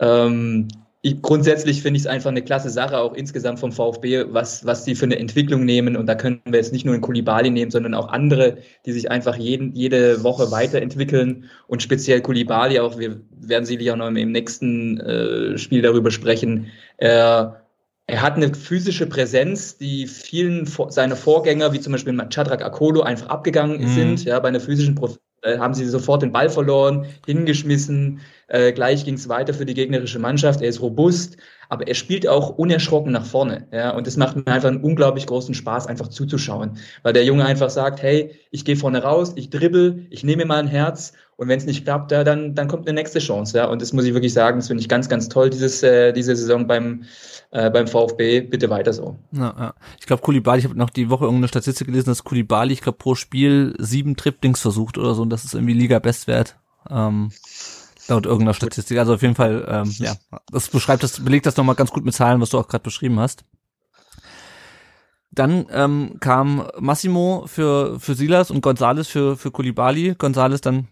ähm, ich, grundsätzlich finde ich es einfach eine klasse Sache, auch insgesamt vom VfB, was, was die für eine Entwicklung nehmen. Und da können wir jetzt nicht nur in Kulibali nehmen, sondern auch andere, die sich einfach jeden, jede Woche weiterentwickeln. Und speziell Kulibali auch, wir werden sicherlich auch noch im, nächsten äh, Spiel darüber sprechen. Er, er hat eine physische Präsenz, die vielen seiner Vorgänger, wie zum Beispiel Chadrak Akolo, einfach abgegangen mhm. sind, ja, bei einer physischen Äh, haben sie sofort den Ball verloren, hingeschmissen. Äh, gleich ging es weiter für die gegnerische Mannschaft. Er ist robust, aber er spielt auch unerschrocken nach vorne. Ja, und das macht mir einfach einen unglaublich großen Spaß, einfach zuzuschauen, weil der Junge einfach sagt: Hey, ich gehe vorne raus, ich dribbel, ich nehme mal ein Herz und wenn es nicht klappt, ja, dann dann kommt eine nächste Chance. Ja, und das muss ich wirklich sagen, das finde ich ganz, ganz toll dieses äh, diese Saison beim äh, beim VfB. Bitte weiter so. Ja, ja. Ich glaube, Kulibali, ich habe noch die Woche irgendeine Statistik gelesen, dass Kulibali, ich glaube, pro Spiel sieben Triplings versucht oder so und das ist irgendwie Liga-Bestwert. Ähm, laut irgendeiner Statistik. Also auf jeden Fall, ähm, ja, das beschreibt das, belegt das nochmal ganz gut mit Zahlen, was du auch gerade beschrieben hast. Dann ähm, kam Massimo für, für Silas und Gonzales für, für Kulibali. Gonzales dann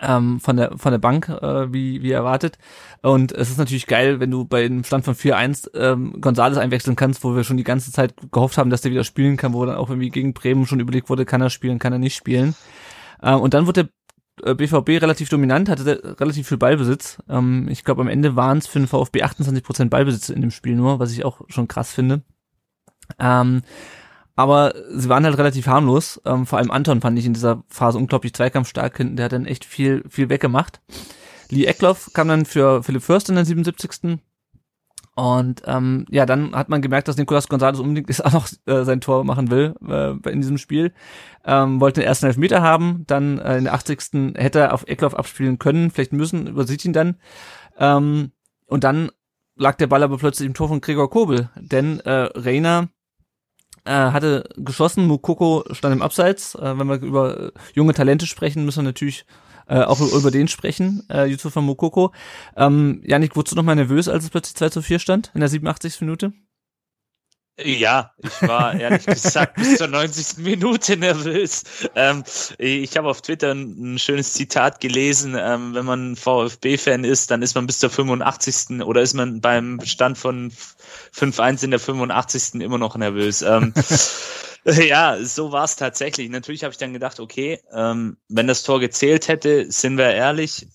ähm, von der von der Bank, äh, wie, wie erwartet. Und es ist natürlich geil, wenn du bei einem Stand von 4-1 ähm, Gonzales einwechseln kannst, wo wir schon die ganze Zeit gehofft haben, dass der wieder spielen kann, wo dann auch irgendwie gegen Bremen schon überlegt wurde, kann er spielen, kann er nicht spielen. Ähm, und dann wurde der BVB äh, relativ dominant, hatte relativ viel Ballbesitz. Ähm, ich glaube, am Ende waren es für den VfB 28% Ballbesitz in dem Spiel nur, was ich auch schon krass finde. Ähm, aber sie waren halt relativ harmlos. Ähm, vor allem Anton fand ich in dieser Phase unglaublich zweikampfstark hinten. Der hat dann echt viel, viel weggemacht. Lee Eckloff kam dann für Philipp Fürst in der 77. Und ähm, ja, dann hat man gemerkt, dass Nicolas Gonzalez unbedingt jetzt auch noch äh, sein Tor machen will äh, in diesem Spiel. Ähm, wollte den ersten Elfmeter haben, dann äh, in der 80. hätte er auf Eckloff abspielen können, vielleicht müssen, übersieht ihn dann. Ähm, und dann lag der Ball aber plötzlich im Tor von Gregor Kobel, denn äh, Reiner äh, hatte geschossen, Mukoko stand im Abseits. Äh, wenn wir über äh, junge Talente sprechen, müssen wir natürlich äh, auch über den sprechen, äh, Yusufa Mukoko. Ähm, Janik, wurdest du noch mal nervös, als es plötzlich 2 zu 4 stand in der 87. Minute? Ja, ich war ehrlich gesagt bis zur 90. Minute nervös. Ähm, ich habe auf Twitter ein, ein, schönes Zitat gelesen. Ähm, wenn man VfB-Fan ist, dann ist man bis zur 85. oder ist man beim Stand von 5-1 in der 85. immer noch nervös. Ähm, *laughs* ja, so war es tatsächlich. Natürlich habe ich dann gedacht, okay, ähm, wenn das Tor gezählt hätte, sind wir ehrlich,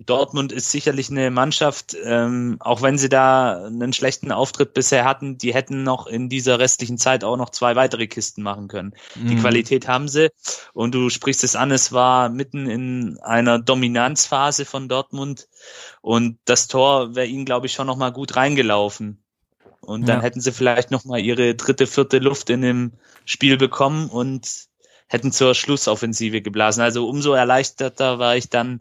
Dortmund ist sicherlich eine Mannschaft, ähm, auch wenn sie da einen schlechten Auftritt bisher hatten, die hätten noch in dieser restlichen Zeit auch noch zwei weitere Kisten machen können. Mhm. Die Qualität haben sie. Und du sprichst es an, es war mitten in einer Dominanzphase von Dortmund und das Tor wäre ihnen, glaube ich, schon nochmal gut reingelaufen. Und dann ja. hätten sie vielleicht nochmal ihre dritte, vierte Luft in dem Spiel bekommen und hätten zur Schlussoffensive geblasen. Also umso erleichterter war ich dann,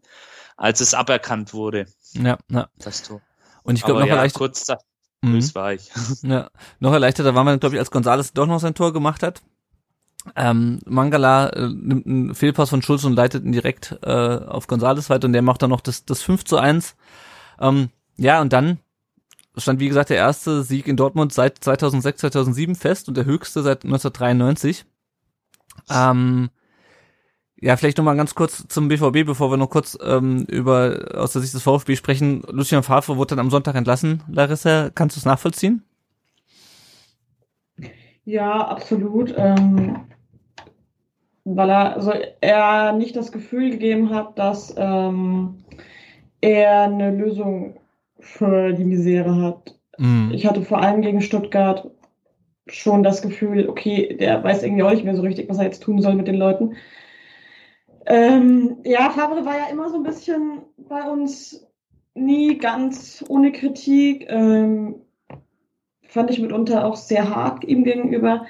als es aberkannt wurde. Ja, ja. Das Tor. Und ich glaube noch ja, erleichtert. Kurz da, mhm. war ich. *laughs* Ja, noch erleichterter war man, glaube ich, als Gonzales doch noch sein Tor gemacht hat. Ähm, Mangala äh, nimmt einen Fehlpass von Schulz und leitet ihn direkt äh, auf Gonzales weiter und der macht dann noch das, das 5 zu 1. Ähm, ja, und dann stand, wie gesagt, der erste Sieg in Dortmund seit 2006, 2007 fest und der höchste seit 1993. Ähm, ja, vielleicht nochmal ganz kurz zum BVB, bevor wir noch kurz ähm, über aus der Sicht des VfB sprechen. Lucian Favre wurde dann am Sonntag entlassen. Larissa, kannst du es nachvollziehen? Ja, absolut. Ähm, weil er, also er nicht das Gefühl gegeben hat, dass ähm, er eine Lösung für die Misere hat. Mhm. Ich hatte vor allem gegen Stuttgart schon das Gefühl, okay, der weiß irgendwie auch nicht mehr so richtig, was er jetzt tun soll mit den Leuten. Ähm, ja, Favre war ja immer so ein bisschen bei uns nie ganz ohne Kritik. Ähm, fand ich mitunter auch sehr hart ihm gegenüber,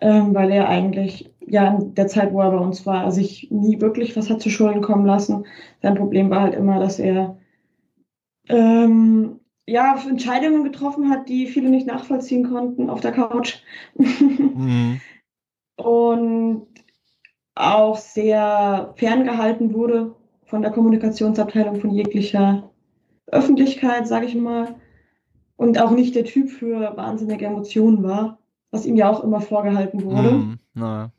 ähm, weil er eigentlich ja in der Zeit, wo er bei uns war, sich nie wirklich was hat zu Schulden kommen lassen. Sein Problem war halt immer, dass er ähm, ja Entscheidungen getroffen hat, die viele nicht nachvollziehen konnten auf der Couch. *laughs* mhm. Und auch sehr ferngehalten wurde von der Kommunikationsabteilung von jeglicher Öffentlichkeit, sage ich mal und auch nicht der Typ für wahnsinnige Emotionen war, was ihm ja auch immer vorgehalten wurde. Mm, na.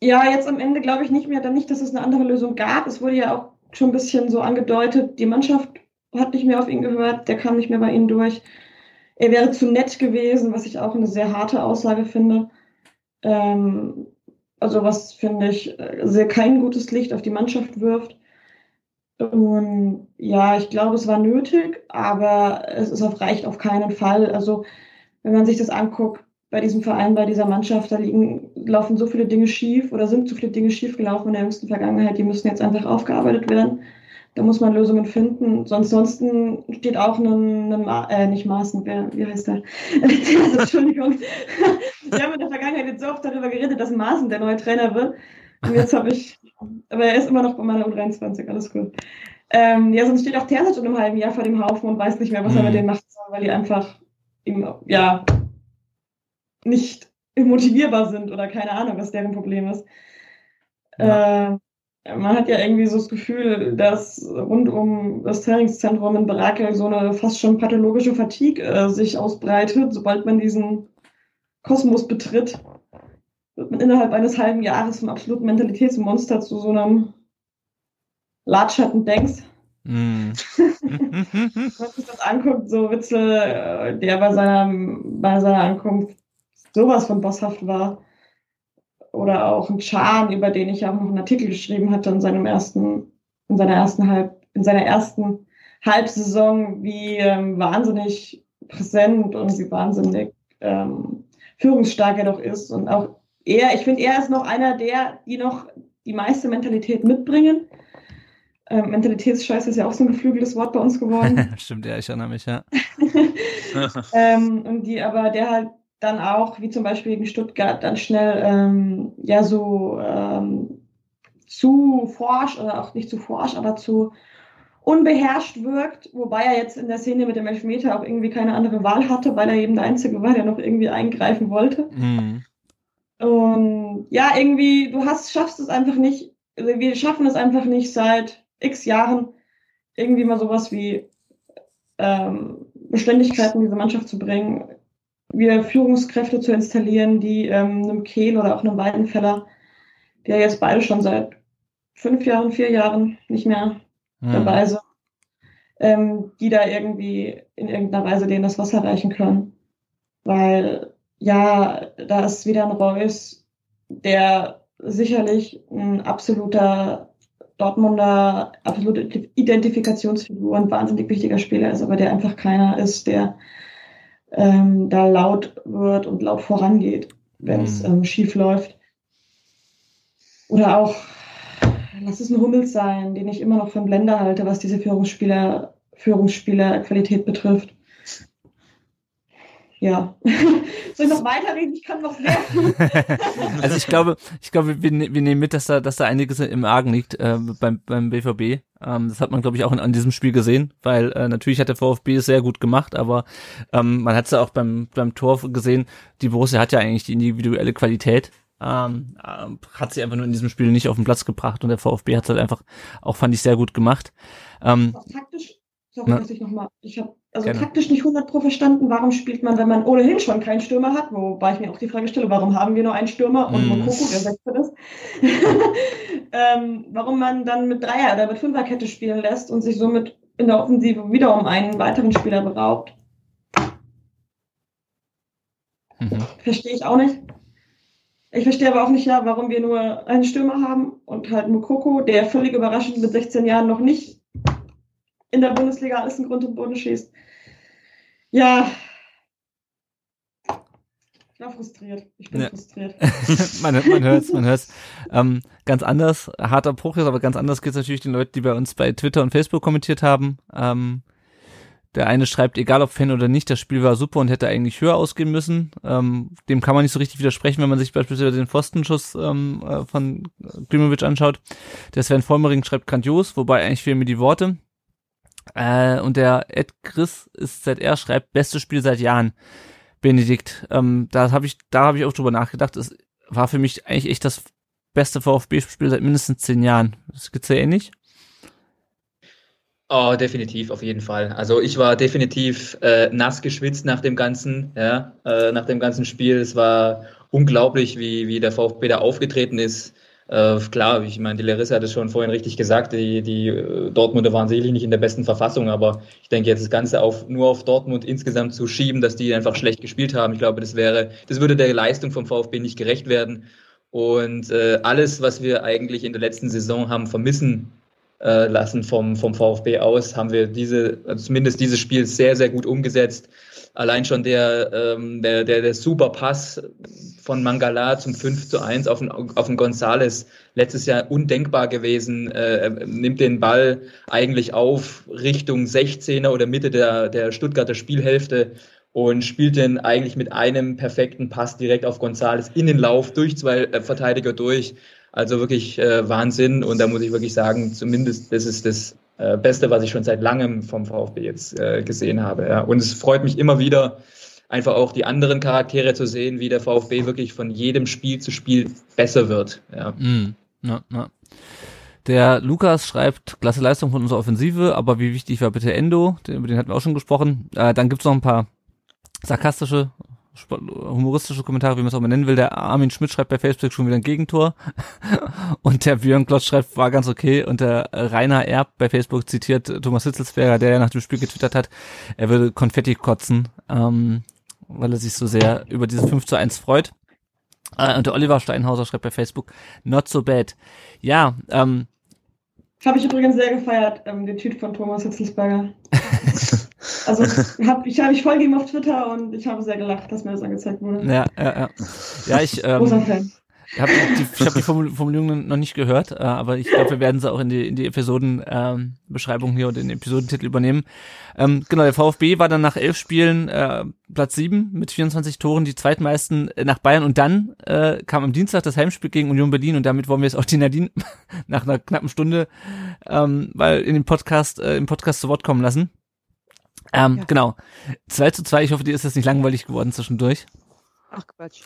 Ja, jetzt am Ende glaube ich nicht mehr, dann nicht, dass es eine andere Lösung gab. Es wurde ja auch schon ein bisschen so angedeutet, die Mannschaft hat nicht mehr auf ihn gehört, der kam nicht mehr bei ihnen durch. Er wäre zu nett gewesen, was ich auch eine sehr harte Aussage finde. Ähm, also was, finde ich, äh, sehr kein gutes Licht auf die Mannschaft wirft. Und ja, ich glaube, es war nötig, aber es ist auf, reicht auf keinen Fall. Also, wenn man sich das anguckt, bei diesem Verein, bei dieser Mannschaft, da liegen, laufen so viele Dinge schief oder sind so viele Dinge schief gelaufen in der jüngsten Vergangenheit, die müssen jetzt einfach aufgearbeitet werden. Da muss man Lösungen finden. Sonst, ansonsten steht auch ein, ein äh, nicht Maßen, wer, wie heißt der? *laughs* Entschuldigung. Wir haben in der Vergangenheit jetzt so oft darüber geredet, dass Maßen der neue Trainer wird. Und jetzt habe ich, aber er ist immer noch bei meiner U23, alles gut. Ähm, ja, sonst steht auch Terzic in einem halben Jahr vor dem Haufen und weiß nicht mehr, was mhm. er mit denen machen soll, weil die einfach ihm, ja, nicht motivierbar sind oder keine Ahnung, was deren Problem ist. Ja. Äh, man hat ja irgendwie so das Gefühl, dass rund um das Trainingszentrum in Barakel so eine fast schon pathologische Fatigue äh, sich ausbreitet, sobald man diesen Kosmos betritt wird man innerhalb eines halben Jahres vom absoluten Mentalitätsmonster zu so einem Latschatten denkst. Mm. Wenn man sich das anguckt, so Witzel, äh, der bei seiner, bei seiner Ankunft sowas von bosshaft war. Oder auch ein Chan, über den ich auch noch einen Artikel geschrieben hatte in seinem ersten, in seiner ersten Halb, in seiner ersten Halbsaison, wie ähm, wahnsinnig präsent und wie wahnsinnig ähm, führungsstark er doch ist und auch er, ich finde, er ist noch einer der, die noch die meiste Mentalität mitbringen. Ähm, Mentalitätsscheiß ist ja auch so ein geflügeltes Wort bei uns geworden. *laughs* Stimmt, ja, ich erinnere mich, ja. *laughs* ähm, und die aber, der halt dann auch, wie zum Beispiel gegen Stuttgart, dann schnell ähm, ja so ähm, zu forsch oder auch nicht zu forsch, aber zu unbeherrscht wirkt, wobei er jetzt in der Szene mit dem Elfmeter auch irgendwie keine andere Wahl hatte, weil er eben der Einzige war, der noch irgendwie eingreifen wollte. Mhm. Und ja, irgendwie, du hast, schaffst es einfach nicht, also wir schaffen es einfach nicht seit x Jahren, irgendwie mal sowas wie ähm, Beständigkeit in diese Mannschaft zu bringen, wieder Führungskräfte zu installieren, die ähm, einem Kehl oder auch einem Weidenfeller, der jetzt beide schon seit fünf Jahren, vier Jahren nicht mehr mhm. dabei sind, ähm, die da irgendwie in irgendeiner Weise denen das Wasser reichen können. Weil ja, da ist wieder ein Reus, der sicherlich ein absoluter Dortmunder, absolute Identifikationsfigur und wahnsinnig wichtiger Spieler ist, aber der einfach keiner ist, der ähm, da laut wird und laut vorangeht, wenn es mhm. ähm, schief läuft. Oder auch, lass es ein Hummels sein, den ich immer noch für einen Blender halte, was diese Führungsspieler, Führungsspielerqualität betrifft. Ja. *laughs* Soll ich noch weiterreden? Ich kann noch viel. *laughs* also ich glaube, ich glaube, wir, wir nehmen mit, dass da, dass da einiges im Argen liegt äh, beim, beim BVB. Ähm, das hat man, glaube ich, auch in, an diesem Spiel gesehen, weil äh, natürlich hat der VfB es sehr gut gemacht, aber ähm, man hat es ja auch beim, beim Tor gesehen, die Borussia hat ja eigentlich die individuelle Qualität. Ähm, äh, hat sie einfach nur in diesem Spiel nicht auf den Platz gebracht und der VfB hat es halt einfach auch, fand ich, sehr gut gemacht. Ähm, taktisch, sorry, dass ich nochmal, ich habe also Gerne. taktisch nicht 100 pro verstanden, warum spielt man, wenn man ohnehin schon keinen Stürmer hat, wobei ich mir auch die Frage stelle, warum haben wir nur einen Stürmer und mm. Mokoko, der Sechste ist, *laughs* ähm, warum man dann mit Dreier- oder mit Fünferkette spielen lässt und sich somit in der Offensive wieder um einen weiteren Spieler beraubt. Mhm. Verstehe ich auch nicht. Ich verstehe aber auch nicht, ja, warum wir nur einen Stürmer haben und halt Mokoko, der völlig überraschend mit 16 Jahren noch nicht in der Bundesliga alles in Grund und Boden schießt. Ja. Ich war frustriert. Ich bin ja. frustriert. *laughs* man, man hört es, man hört es. Ähm, ganz anders, harter Bruch ist, aber ganz anders geht es natürlich den Leuten, die bei uns bei Twitter und Facebook kommentiert haben. Ähm, der eine schreibt, egal ob Fan oder nicht, das Spiel war super und hätte eigentlich höher ausgehen müssen. Ähm, dem kann man nicht so richtig widersprechen, wenn man sich beispielsweise den Pfostenschuss ähm, äh, von Klimovic anschaut. Der Sven Vollmering schreibt grandios, wobei eigentlich fehlen mir die Worte. Äh, und der Ed Chris ist er schreibt, bestes Spiel seit Jahren. Benedikt, ähm, da habe ich, da ich auch drüber nachgedacht. Es war für mich eigentlich echt das beste VfB-Spiel seit mindestens zehn Jahren. Das gibt's ja ähnlich. Oh, definitiv, auf jeden Fall. Also ich war definitiv äh, nass geschwitzt nach dem ganzen, ja, äh, nach dem ganzen Spiel. Es war unglaublich, wie, wie der VfB da aufgetreten ist. Äh, klar, ich meine, die Larissa hat es schon vorhin richtig gesagt, die, die äh, Dortmunder waren sicherlich nicht in der besten Verfassung, aber ich denke jetzt das Ganze auf, nur auf Dortmund insgesamt zu schieben, dass die einfach schlecht gespielt haben, ich glaube, das wäre, das würde der Leistung vom VfB nicht gerecht werden. Und äh, alles, was wir eigentlich in der letzten Saison haben vermissen äh, lassen vom, vom VfB aus, haben wir diese, zumindest dieses Spiel sehr, sehr gut umgesetzt. Allein schon der, ähm, der, der, der super Pass von Mangala zum 5 zu 1 auf den, auf den Gonzales letztes Jahr undenkbar gewesen, äh, nimmt den Ball eigentlich auf Richtung 16er oder Mitte der, der Stuttgarter Spielhälfte und spielt den eigentlich mit einem perfekten Pass direkt auf Gonzales in den Lauf durch zwei äh, Verteidiger durch. Also wirklich äh, Wahnsinn und da muss ich wirklich sagen, zumindest das ist das äh, Beste, was ich schon seit langem vom VfB jetzt äh, gesehen habe. Ja. Und es freut mich immer wieder, einfach auch die anderen Charaktere zu sehen, wie der VfB wirklich von jedem Spiel zu Spiel besser wird. Ja. Mm, na, na. Der Lukas schreibt, klasse Leistung von unserer Offensive, aber wie wichtig war bitte Endo? Den, über den hatten wir auch schon gesprochen. Äh, dann gibt's noch ein paar sarkastische humoristische Kommentare, wie man es auch mal nennen will. Der Armin Schmidt schreibt bei Facebook schon wieder ein Gegentor. *laughs* Und der Björn Klotz schreibt, war ganz okay. Und der Rainer Erb bei Facebook zitiert Thomas Hitzelsberger, der ja nach dem Spiel getwittert hat, er würde Konfetti kotzen, ähm, weil er sich so sehr über dieses 5 zu 1 freut. Äh, und der Oliver Steinhauser schreibt bei Facebook, not so bad. Ja, ähm, habe ich übrigens sehr gefeiert, ähm, den Tweet von Thomas Hitzelsberger. *laughs* Also *laughs* hab, ich, hab, ich folge ihm auf Twitter und ich habe sehr gelacht, dass mir das angezeigt wurde. Ja, ja, ja. Ja, ich. *laughs* Ähm, Großer Fan. Ich habe die, ich hab die Formulierung noch nicht gehört, äh, aber ich glaube, wir werden sie auch in die, in die Episodenbeschreibung ähm, hier und in den Episodentitel übernehmen. Ähm, genau, der VfB war dann nach elf Spielen äh, Platz sieben mit 24 Toren, die zweitmeisten äh, nach Bayern und dann äh, kam am Dienstag das Heimspiel gegen Union Berlin und damit wollen wir jetzt auch die Nadine *laughs* nach einer knappen Stunde ähm, weil in dem Podcast, äh, im Podcast zu Wort kommen lassen. Ähm, ja. Genau. 2 zu 2, ich hoffe, dir ist das nicht langweilig geworden zwischendurch. Ach Quatsch.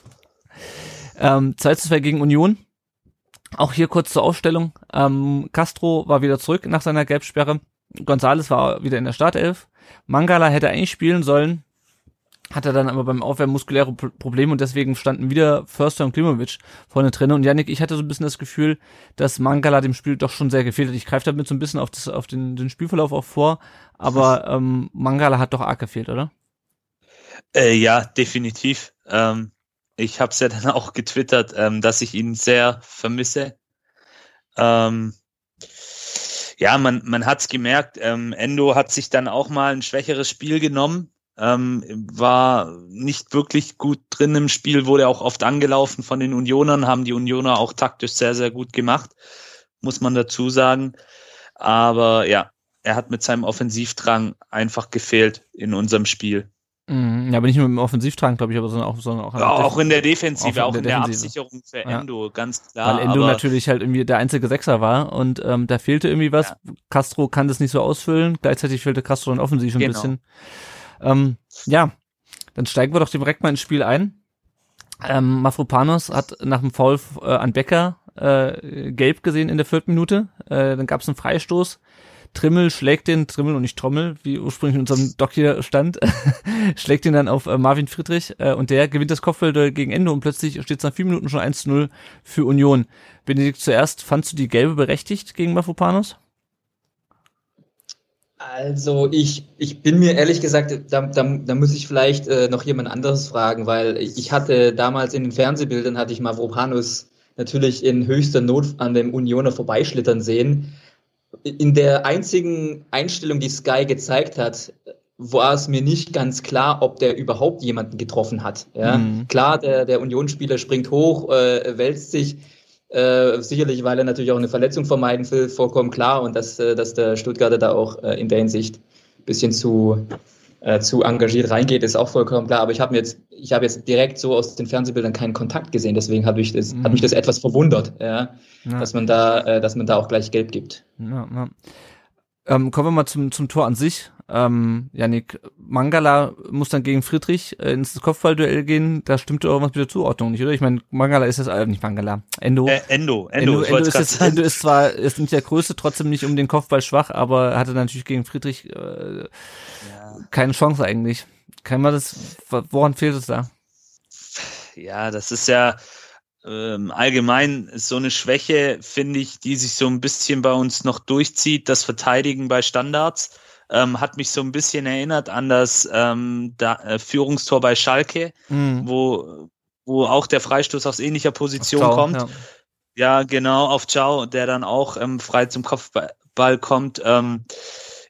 Ähm, 2 zu 2 gegen Union. Auch hier kurz zur Aufstellung. Ähm, Castro war wieder zurück nach seiner Gelbsperre. Gonzales war wieder in der Startelf. Mangala hätte eigentlich spielen sollen, hatte dann aber beim Aufwärmen muskuläre Probleme und deswegen standen wieder Förster und Klimovic vorne drin. Und Yannick, ich hatte so ein bisschen das Gefühl, dass Mangala dem Spiel doch schon sehr gefehlt hat. Ich greife damit so ein bisschen auf, das, auf den, den Spielverlauf auch vor, aber *laughs* ähm, Mangala hat doch arg gefehlt, oder? Äh, ja, definitiv. Ähm, ich habe es ja dann *laughs* auch getwittert, ähm, dass ich ihn sehr vermisse. Ähm, ja, man, man hat's gemerkt, ähm, Endo hat sich dann auch mal ein schwächeres Spiel genommen, ähm, war nicht wirklich gut drin im Spiel, wurde auch oft angelaufen von den Unionern, haben die Unioner auch taktisch sehr, sehr gut gemacht, muss man dazu sagen. Aber ja, er hat mit seinem Offensivdrang einfach gefehlt in unserem Spiel. Mhm. Ja, aber nicht nur im Offensivtrang, glaube ich, aber sondern auch, sondern auch, ja, auch in der Defensive, auch in der, der Absicherung für Endo, ja. ganz klar. Weil Endo natürlich halt irgendwie der einzige Sechser war und ähm, da fehlte irgendwie was. Ja. Castro kann das nicht so ausfüllen, gleichzeitig fehlte Castro dann offensiv ein genau. bisschen. Ähm, ja, dann steigen wir doch direkt mal ins Spiel ein. Ähm, Mafropanos hat nach dem Foul äh, an Becker äh, gelb gesehen in der vierten Minute. Äh, dann gab es einen Freistoß. Trimmel schlägt den, Trimmel und nicht Trommel, wie ursprünglich in unserem Doc hier stand, *laughs* schlägt ihn dann auf äh, Marvin Friedrich äh, und der gewinnt das Kopfball gegen Ende und plötzlich steht es nach vier Minuten schon 1-0 für Union. Benedikt, zuerst, fandst du die gelbe berechtigt gegen Mafopanos? Also ich, ich bin mir ehrlich gesagt, da, da, da muss ich vielleicht äh, noch jemand anderes fragen, weil ich hatte damals in den Fernsehbildern, hatte ich Mavropanos natürlich in höchster Not an dem Unioner vorbeischlittern sehen in der einzigen Einstellung, die Sky gezeigt hat, war es mir nicht ganz klar, ob der überhaupt jemanden getroffen hat. Ja? Mhm. Klar, der, der Unionsspieler springt hoch, äh, wälzt sich, äh, sicherlich, weil er natürlich auch eine Verletzung vermeiden will, vollkommen klar und dass, äh, dass der Stuttgarter da auch äh, in der Hinsicht ein bisschen zu äh, zu engagiert reingeht, ist auch vollkommen klar. Aber ich habe jetzt, ich habe jetzt direkt so aus den Fernsehbildern keinen Kontakt gesehen, deswegen habe ich das, mhm. hat mich das etwas verwundert, ja, ja. dass man da, äh, dass man da auch gleich gelb gibt. Ja. Ähm, kommen wir mal zum, zum Tor an sich. Ähm, Janik, Mangala muss dann gegen Friedrich äh, ins Kopfballduell gehen. Da stimmte irgendwas mit der Zuordnung nicht, oder? Ich meine, Mangala ist jetzt, äh, nicht Mangala, Endo. Äh, Endo, Endo, Endo, Endo ist, jetzt, Endo ist zwar ist nicht der Größte, trotzdem nicht um den Kopfball schwach, aber hatte natürlich gegen Friedrich äh, ja. keine Chance eigentlich. Kann man das, woran fehlt es da? Ja, das ist ja, ähm, allgemein so eine Schwäche, finde ich, die sich so ein bisschen bei uns noch durchzieht, das Verteidigen bei Standards. Ähm, hat mich so ein bisschen erinnert an das ähm, da, äh, Führungstor bei Schalke, mhm. wo, wo auch der Freistoß aus ähnlicher Position Ciao, kommt. Ja. ja. genau, auf Ciao, der dann auch ähm, frei zum Kopfball kommt. Ähm,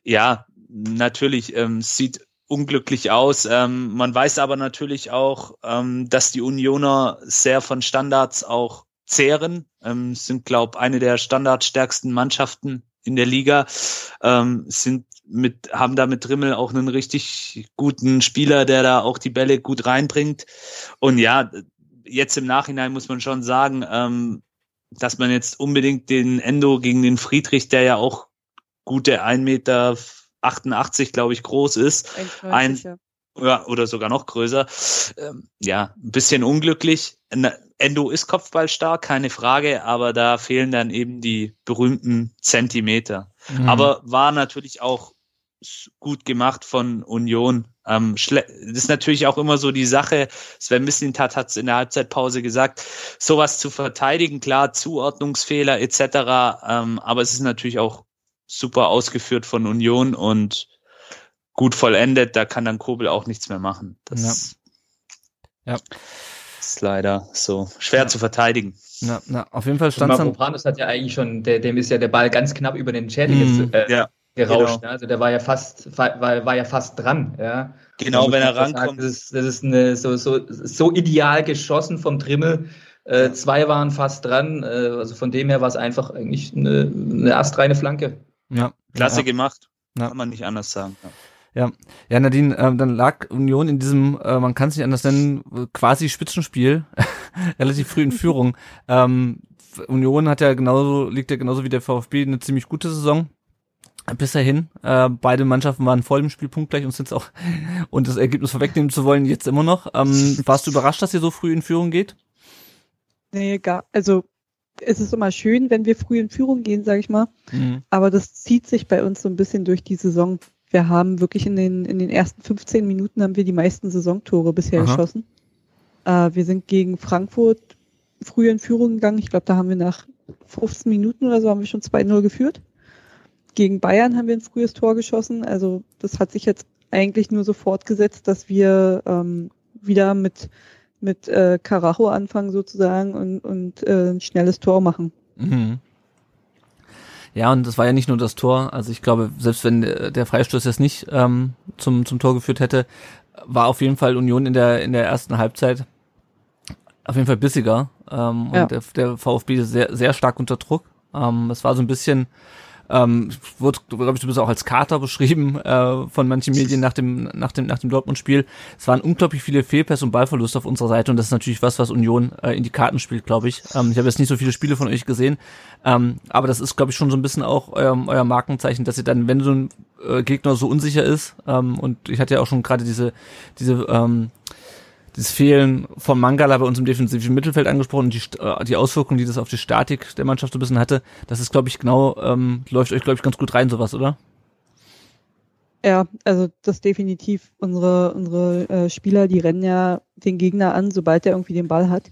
ja, natürlich ähm, sieht unglücklich aus. Ähm, man weiß aber natürlich auch, ähm, dass die Unioner sehr von Standards auch zehren, ähm, sind, glaube eine der standardstärksten Mannschaften in der Liga, ähm, sind mit, haben da mit Drimmel auch einen richtig guten Spieler, der da auch die Bälle gut reinbringt. Und ja, jetzt im Nachhinein muss man schon sagen, ähm, dass man jetzt unbedingt den Endo gegen den Friedrich, der ja auch gute 1 Meter 88, glaube ich, groß ist. Ein, ja, oder sogar noch größer. Ähm, ja, ein bisschen unglücklich. Endo ist kopfballstark, keine Frage, aber da fehlen dann eben die berühmten Zentimeter. Mhm. Aber war natürlich auch gut gemacht von Union. Ähm, das ist natürlich auch immer so die Sache, Sven Mislintat hat es in der Halbzeitpause gesagt, sowas zu verteidigen, klar, Zuordnungsfehler etc., ähm, aber es ist natürlich auch super ausgeführt von Union und gut vollendet. Da kann dann Kobel auch nichts mehr machen. Das ja. ja. ist leider so schwer ja. zu verteidigen. Na, na, auf jeden Fall stand Mavropanos hat ja eigentlich schon, der, dem ist ja der Ball ganz knapp über den Schädel mm, äh, ja, gerauscht. Genau. Ne? Also der war ja fast, war, war ja fast dran. Ja. Genau, wenn er rankommt. Sagen, das ist, das ist eine, so, so, so ideal geschossen vom Trimmel. Äh, zwei waren fast dran. Äh, also von dem her war es einfach eigentlich eine, eine astreine Flanke. Ja. Klasse ja. gemacht. Ja. Kann man nicht anders sagen. Ja. Ja, ja Nadine, äh, dann lag Union in diesem, äh, man kann es nicht anders nennen, quasi Spitzenspiel, *laughs* relativ früh in Führung. Ähm, Union hat ja genauso, liegt ja genauso wie der VfB eine ziemlich gute Saison. Bis dahin, äh, beide Mannschaften waren voll im Spielpunkt gleich und sind auch, *laughs* und das Ergebnis vorwegnehmen zu wollen, jetzt immer noch. Ähm, *laughs* warst du überrascht, dass ihr so früh in Führung geht? Nee, gar, also es ist immer schön, wenn wir früh in Führung gehen, sage ich mal. Mhm. Aber das zieht sich bei uns so ein bisschen durch die Saison. Wir haben wirklich in den, in den ersten 15 Minuten haben wir die meisten Saisontore bisher Aha. geschossen. Äh, wir sind gegen Frankfurt früh in Führung gegangen. Ich glaube, da haben wir nach 15 Minuten oder so haben wir schon 2-0 geführt. Gegen Bayern haben wir ein frühes Tor geschossen. Also das hat sich jetzt eigentlich nur so fortgesetzt, dass wir ähm, wieder mit mit äh, Karacho anfangen sozusagen und, und äh, ein schnelles Tor machen. Mhm. Ja, und das war ja nicht nur das Tor. Also ich glaube, selbst wenn der Freistoß jetzt nicht ähm, zum, zum Tor geführt hätte, war auf jeden Fall Union in der, in der ersten Halbzeit auf jeden Fall bissiger. Ähm, ja. Und der, der VfB sehr, sehr stark unter Druck. Ähm, es war so ein bisschen Ähm, wurde, glaube ich, du bist auch als Kater beschrieben äh, von manchen Medien nach dem, nach dem, nach dem Dortmund-Spiel. Es waren unglaublich viele Fehlpässe und Ballverluste auf unserer Seite und das ist natürlich was, was Union äh, in die Karten spielt, glaube ich. Ähm, ich habe jetzt nicht so viele Spiele von euch gesehen, ähm, aber das ist, glaube ich, schon so ein bisschen auch euer, euer Markenzeichen, dass ihr dann, wenn so ein äh, Gegner so unsicher ist, ähm, und ich hatte ja auch schon gerade diese, diese ähm, das Fehlen von Mangala bei uns im defensiven Mittelfeld angesprochen und die, äh, die Auswirkungen, die das auf die Statik der Mannschaft so ein bisschen hatte, das ist, glaube ich, genau, ähm, läuft euch, glaube ich, ganz gut rein, sowas, oder? Ja, also das definitiv. Unsere, unsere äh, Spieler, die rennen ja den Gegner an, sobald er irgendwie den Ball hat.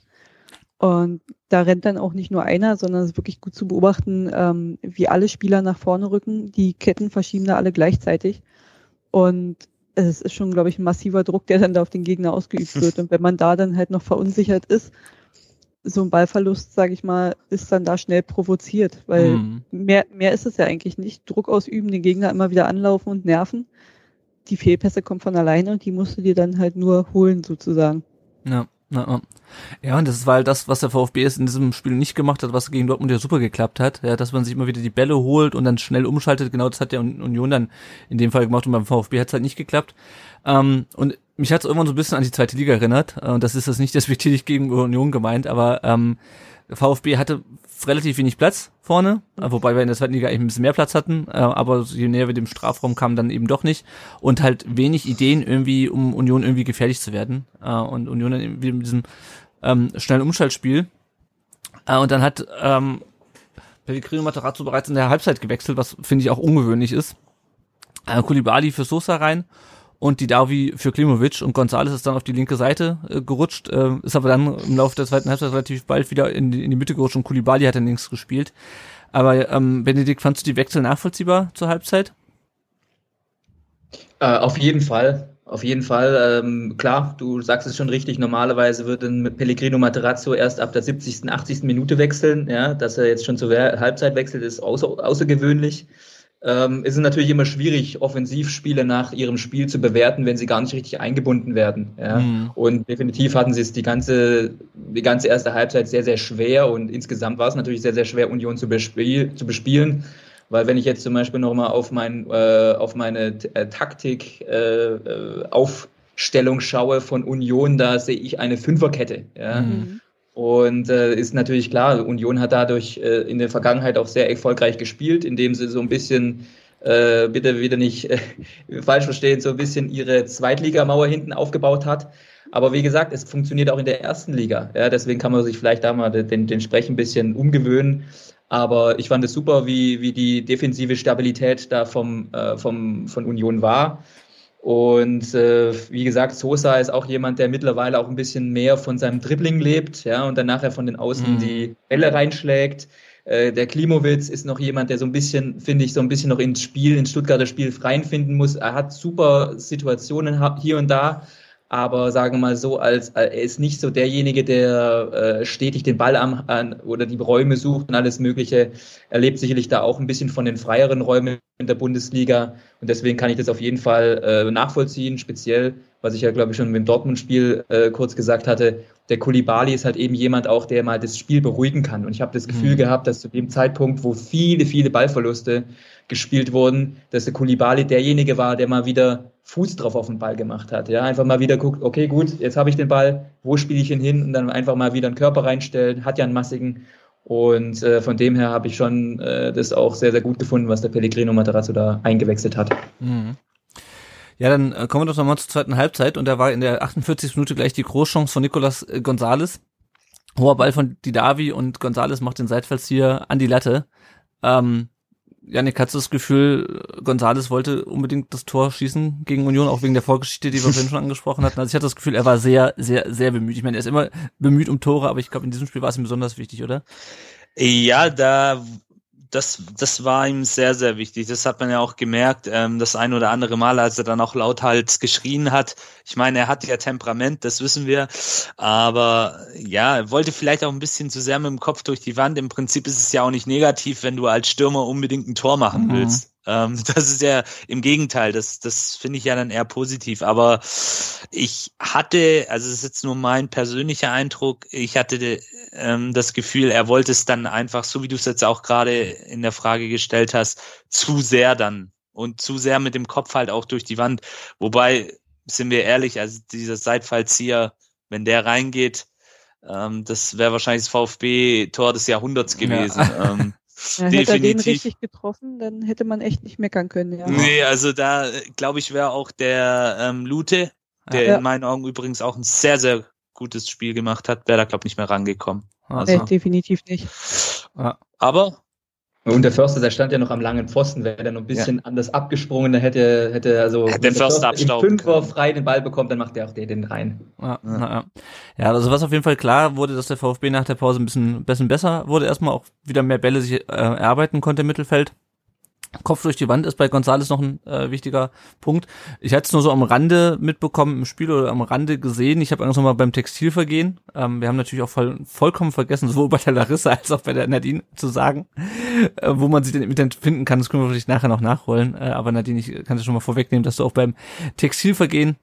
Und da rennt dann auch nicht nur einer, sondern es ist wirklich gut zu beobachten, ähm, wie alle Spieler nach vorne rücken. Die Ketten verschieben da alle gleichzeitig. Und es ist schon, glaube ich, ein massiver Druck, der dann da auf den Gegner ausgeübt wird. Und wenn man da dann halt noch verunsichert ist, so ein Ballverlust, sage ich mal, ist dann da schnell provoziert, weil mhm. mehr, mehr ist es ja eigentlich nicht. Druck ausüben, den Gegner immer wieder anlaufen und nerven. Die Fehlpässe kommen von alleine und die musst du dir dann halt nur holen, sozusagen. Ja. Ja, ja, und das war halt das, was der VfB jetzt in diesem Spiel nicht gemacht hat, was gegen Dortmund ja super geklappt hat, ja, dass man sich immer wieder die Bälle holt und dann schnell umschaltet. Genau das hat der Union dann in dem Fall gemacht und beim VfB hat es halt nicht geklappt. Ähm, und mich hat es irgendwann so ein bisschen an die zweite Liga erinnert. Äh, und das ist das nicht *laughs* despektierlich gegen Union gemeint, aber ähm, VfB hatte relativ wenig Platz vorne, äh, wobei wir in der zweiten Liga eigentlich ein bisschen mehr Platz hatten, äh, aber je näher wir dem Strafraum kamen, dann eben doch nicht. Und halt wenig Ideen irgendwie, um Union irgendwie gefährlich zu werden. Äh, und Union dann irgendwie mit diesem ähm, schnellen Umschaltspiel. und dann hat ähm, Pellegrino Materazzo bereits in der Halbzeit gewechselt, was finde ich auch ungewöhnlich ist. Äh, Kulibali für Sosa rein und die Davi für Klimovic und Gonzales ist dann auf die linke Seite äh, gerutscht, äh, ist aber dann im Laufe der zweiten Halbzeit relativ bald wieder in die, in die Mitte gerutscht und Kulibali hat dann links gespielt. Aber ähm, Benedikt, fandst du die Wechsel nachvollziehbar zur Halbzeit? Äh, auf jeden Fall. Auf jeden Fall, ähm, klar, du sagst es schon richtig, normalerweise wird ein Pellegrino Materazzo erst ab der 70., 80. Minute wechseln. Ja, dass er jetzt schon zur Halbzeit wechselt, ist außer, außergewöhnlich ähm, ist es natürlich immer schwierig, Offensivspiele nach ihrem Spiel zu bewerten, wenn sie gar nicht richtig eingebunden werden. Ja? Mhm. Und definitiv hatten sie es die ganze, die ganze erste Halbzeit sehr, sehr schwer und insgesamt war es natürlich sehr, sehr schwer, Union zu, bespiel zu bespielen. Weil wenn ich jetzt zum Beispiel nochmal auf, mein, äh, auf meine äh, Taktik äh, äh, Aufstellung schaue von Union, da sehe ich eine Fünferkette. Ja? Mhm. Und äh, ist natürlich klar, Union hat dadurch äh, in der Vergangenheit auch sehr erfolgreich gespielt, indem sie so ein bisschen, äh, bitte wieder nicht äh, *laughs* falsch verstehen, so ein bisschen ihre Zweitligamauer hinten aufgebaut hat. Aber wie gesagt, es funktioniert auch in der ersten Liga. Ja, deswegen kann man sich vielleicht da mal den, den Sprech ein bisschen umgewöhnen. Aber ich fand es super, wie, wie die defensive Stabilität da vom, äh, vom, von Union war. Und äh, wie gesagt, Sosa ist auch jemand, der mittlerweile auch ein bisschen mehr von seinem Dribbling lebt, ja, und dann nachher von den Außen mhm. die Bälle reinschlägt. Äh, der Klimowitz ist noch jemand, der so ein bisschen, finde ich, so ein bisschen noch ins Spiel, ins Stuttgarter Spiel reinfinden muss. Er hat super Situationen hier und da, aber sagen wir mal so, als er ist nicht so derjenige, der äh, stetig den Ball am an, oder die Räume sucht und alles Mögliche. Er lebt sicherlich da auch ein bisschen von den freieren Räumen in der Bundesliga und deswegen kann ich das auf jeden Fall äh, nachvollziehen. Speziell, was ich ja glaube ich schon mit dem Dortmund-Spiel äh, kurz gesagt hatte, der Kulibali ist halt eben jemand auch, der mal das Spiel beruhigen kann. Und ich habe das Gefühl mhm. gehabt, dass zu dem Zeitpunkt, wo viele, viele Ballverluste gespielt wurden, dass der Kulibali derjenige war, der mal wieder Fuß drauf auf den Ball gemacht hat. Ja, einfach mal wieder guckt, okay, gut, jetzt habe ich den Ball, wo spiele ich ihn hin? Und dann einfach mal wieder einen Körper reinstellen, hat ja einen massigen. Und äh, von dem her habe ich schon äh, das auch sehr, sehr gut gefunden, was der Pellegrino Materazzo da eingewechselt hat. Mhm. Ja, dann äh, kommen wir doch nochmal zur zweiten Halbzeit und da war in der 48. Minute gleich die Großchance von Nicolas äh, Gonzales. Hoher Ball von Didavi und Gonzales macht den Seitfalls hier an die Latte. Ähm, Janik, hast du das Gefühl, Gonzales wollte unbedingt das Tor schießen gegen Union, auch wegen der Vorgeschichte, die wir vorhin schon *laughs* angesprochen hatten? Also ich hatte das Gefühl, er war sehr, sehr, sehr bemüht. Ich meine, er ist immer bemüht um Tore, aber ich glaube, in diesem Spiel war es ihm besonders wichtig, oder? Ja, da das, das war ihm sehr, sehr wichtig. Das hat man ja auch gemerkt, ähm, das ein oder andere Mal, als er dann auch lauthals geschrien hat. Ich meine, er hat ja Temperament, das wissen wir. Aber ja, er wollte vielleicht auch ein bisschen zu sehr mit dem Kopf durch die Wand. Im Prinzip ist es ja auch nicht negativ, wenn du als Stürmer unbedingt ein Tor machen mhm. willst. Ähm, *laughs* das ist ja im Gegenteil, das, das finde ich ja dann eher positiv. Aber ich hatte, also es ist jetzt nur mein persönlicher Eindruck, ich hatte ähm, das Gefühl, er wollte es dann einfach, so wie du es jetzt auch gerade in der Frage gestellt hast, zu sehr dann und zu sehr mit dem Kopf halt auch durch die Wand. Wobei, sind wir ehrlich, also dieser Seitfallzieher, wenn der reingeht, ähm, das wäre wahrscheinlich das VfB-Tor des Jahrhunderts gewesen. Ja. *laughs* Ähm, ja, hätte er den richtig getroffen, dann hätte man echt nicht meckern können. Ja. Nee, also da glaube ich wäre auch der ähm, Lute, der ja. in meinen Augen übrigens auch ein sehr, sehr gutes Spiel gemacht hat, wäre da glaube ich nicht mehr rangekommen. Also. Nee, definitiv nicht. Aber und der Förster, der stand ja noch am langen Pfosten, wäre der noch ein bisschen ja. anders abgesprungen, dann hätte, hätte also hätte der Förster, Förster im Fünfer frei den Ball bekommt, dann macht der auch den, den rein. Ja, ja. ja. ja, also was auf jeden Fall klar wurde, dass der VfB nach der Pause ein bisschen, bisschen besser wurde, erstmal auch wieder mehr Bälle sich äh, erarbeiten konnte im Mittelfeld. Kopf durch die Wand ist bei Gonzales noch ein äh, wichtiger Punkt. Ich hatte es nur so am Rande mitbekommen im Spiel oder am Rande gesehen. Ich habe noch mal beim Textilvergehen. Ähm, wir haben natürlich auch voll, vollkommen vergessen, sowohl bei der Larissa als auch bei der Nadine zu sagen, äh, wo man sie denn, mit finden kann. Das können wir vielleicht nachher noch nachholen. Äh, aber Nadine, ich kann es schon mal vorwegnehmen, dass du auch beim Textilvergehen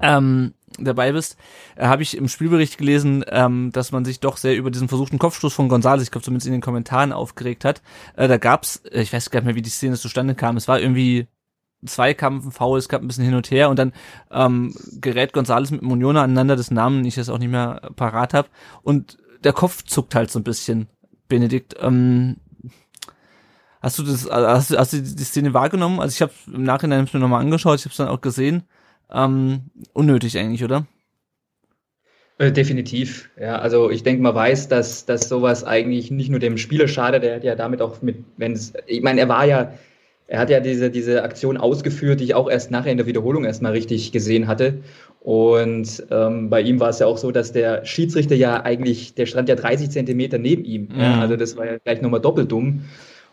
ähm, dabei bist, äh, habe ich im Spielbericht gelesen, ähm, dass man sich doch sehr über diesen versuchten Kopfstoß von González, ich glaube zumindest in den Kommentaren aufgeregt hat. Äh, da gab's, äh, ich weiß gar nicht mehr, wie die Szene zustande kam. Es war irgendwie Zweikampf, ein Foul, es gab ein bisschen hin und her und dann ähm, gerät González mit Muniola aneinander, das Namen ich jetzt auch nicht mehr parat habe und der Kopf zuckt halt so ein bisschen. Benedikt, ähm, hast du das, hast, hast du die Szene wahrgenommen? Also ich habe im Nachhinein mir nochmal angeschaut, ich habe es dann auch gesehen. Ähm, unnötig eigentlich, oder? Äh, definitiv. Ja, also ich denke, man weiß, dass, dass sowas eigentlich nicht nur dem Spieler schadet, der hat ja damit auch mit, wenn es, ich meine, er war ja, er hat ja diese, diese Aktion ausgeführt, die ich auch erst nachher in der Wiederholung erstmal richtig gesehen hatte. Und ähm, bei ihm war es ja auch so, dass der Schiedsrichter ja eigentlich, der stand ja 30 Zentimeter neben ihm. Mhm. Ja, also das war ja gleich nochmal doppelt dumm.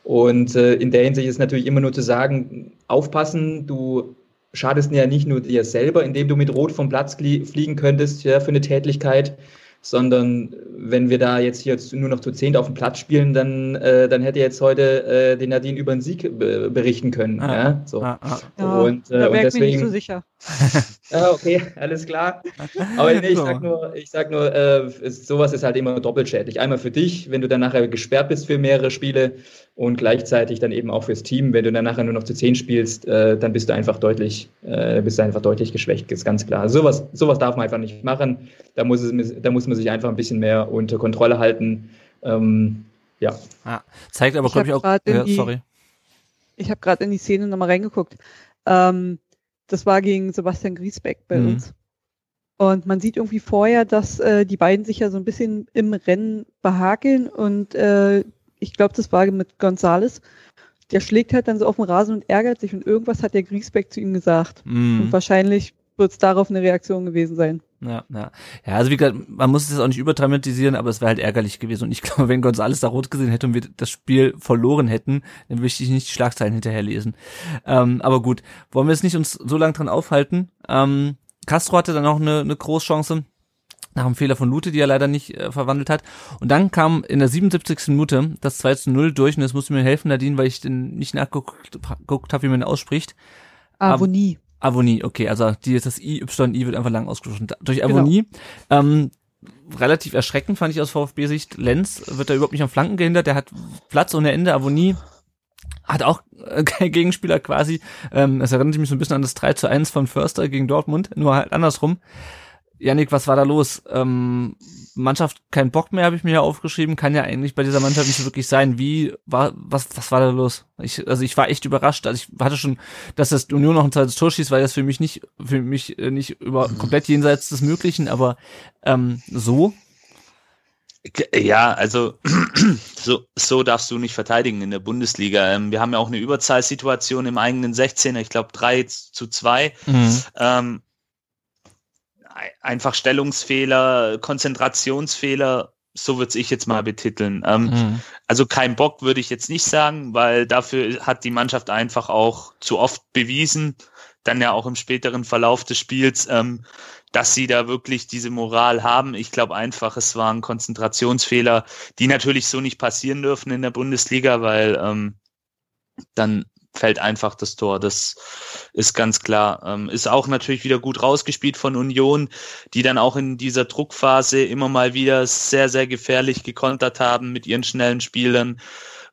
Und äh, in der Hinsicht ist natürlich immer nur zu sagen, aufpassen, du schadest ja nicht nur dir selber, indem du mit Rot vom Platz fliegen könntest ja, für eine Tätlichkeit, sondern wenn wir da jetzt hier nur noch zu zehnt auf dem Platz spielen, dann, äh, dann hätte jetzt heute äh, den Nadine über den Sieg be berichten können. Ah, ja, so. Ah, ah. und, äh, da und deswegen. Nicht so sicher. *laughs* ja, okay, *laughs* alles klar. Aber nee, ich sag nur, ich sag nur, äh, sowas ist halt immer doppelt schädlich. Einmal für dich, wenn du dann nachher gesperrt bist für mehrere Spiele und gleichzeitig dann eben auch fürs Team. Wenn du dann nachher nur noch zu zehn spielst, äh, dann bist du einfach deutlich, äh, bist du einfach deutlich geschwächt, ist ganz klar. Sowas, sowas darf man einfach nicht machen. Da muss es, da muss man sich einfach ein bisschen mehr unter Kontrolle halten. Ähm, ja. Ah, zeigt aber, glaube ich, auch. Ja, sorry. Ich habe gerade in die Szene nochmal reingeguckt. Ähm, das war gegen Sebastian Griesbeck bei mhm. uns. Und man sieht irgendwie vorher, dass äh, die beiden sich ja so ein bisschen im Rennen behakeln und äh, ich glaube, das war mit Gonzales. Der schlägt halt dann so auf den Rasen und ärgert sich und irgendwas hat der Griesbeck zu ihm gesagt. Mm. Und wahrscheinlich wird es darauf eine Reaktion gewesen sein. Ja, ja. Ja, also wie gesagt, man muss es jetzt auch nicht überdramatisieren, aber es wäre halt ärgerlich gewesen. Und ich *laughs* glaube, wenn Gonzales da rot gesehen hätte und wir das Spiel verloren hätten, dann würde ich nicht die Schlagzeilen hinterherlesen. Ähm, aber gut, wollen wir es nicht uns so lange dran aufhalten. Ähm, Castro hatte dann auch eine, eine Großchance nach einem Fehler von Lute, die er leider nicht äh, verwandelt hat. Und dann kam in der 77. Minute das 2 zu 0 durch und das musste mir helfen, Nadine, weil ich den nicht nachgeguckt habe, wie man ihn ausspricht. Avonie. Avonie, okay, also die, das I, Y, I wird einfach lang ausgesprochen. Durch Avonie. Genau. Ähm, relativ erschreckend fand ich aus VfB-Sicht. Lenz wird da überhaupt nicht am Flanken gehindert, der hat Platz ohne Ende. Avonie hat auch äh, *laughs* kein Gegenspieler quasi. Ähm, das erinnert mich so ein bisschen an das 3 zu 1 von Förster gegen Dortmund, nur halt andersrum. Janik, was war da los? Ähm, Mannschaft kein Bock mehr, habe ich mir ja aufgeschrieben, kann ja eigentlich bei dieser Mannschaft nicht so wirklich sein. Wie war was was war da los? Ich, also ich war echt überrascht. Also ich hatte schon, dass das Union noch ein zweites Tor schießt, weil das für mich nicht für mich äh, nicht über komplett jenseits des Möglichen, aber ähm, so. Ja, also *clears throat* so, so darfst du nicht verteidigen in der Bundesliga. Ähm, wir haben ja auch eine Überzahlsituation im eigenen 16er, ich glaube 3 zu 2. Mhm. Ähm, einfach Stellungsfehler, Konzentrationsfehler, so würde ich jetzt mal betiteln. Ähm, mhm. Also kein Bock würde ich jetzt nicht sagen, weil dafür hat die Mannschaft einfach auch zu oft bewiesen, dann ja auch im späteren Verlauf des Spiels, ähm, dass sie da wirklich diese Moral haben. Ich glaube einfach, es waren Konzentrationsfehler, die natürlich so nicht passieren dürfen in der Bundesliga, weil ähm, dann fällt einfach das Tor. Das ist ganz klar. Ähm, ist auch natürlich wieder gut rausgespielt von Union, die dann auch in dieser Druckphase immer mal wieder sehr, sehr gefährlich gekontert haben mit ihren schnellen Spielern.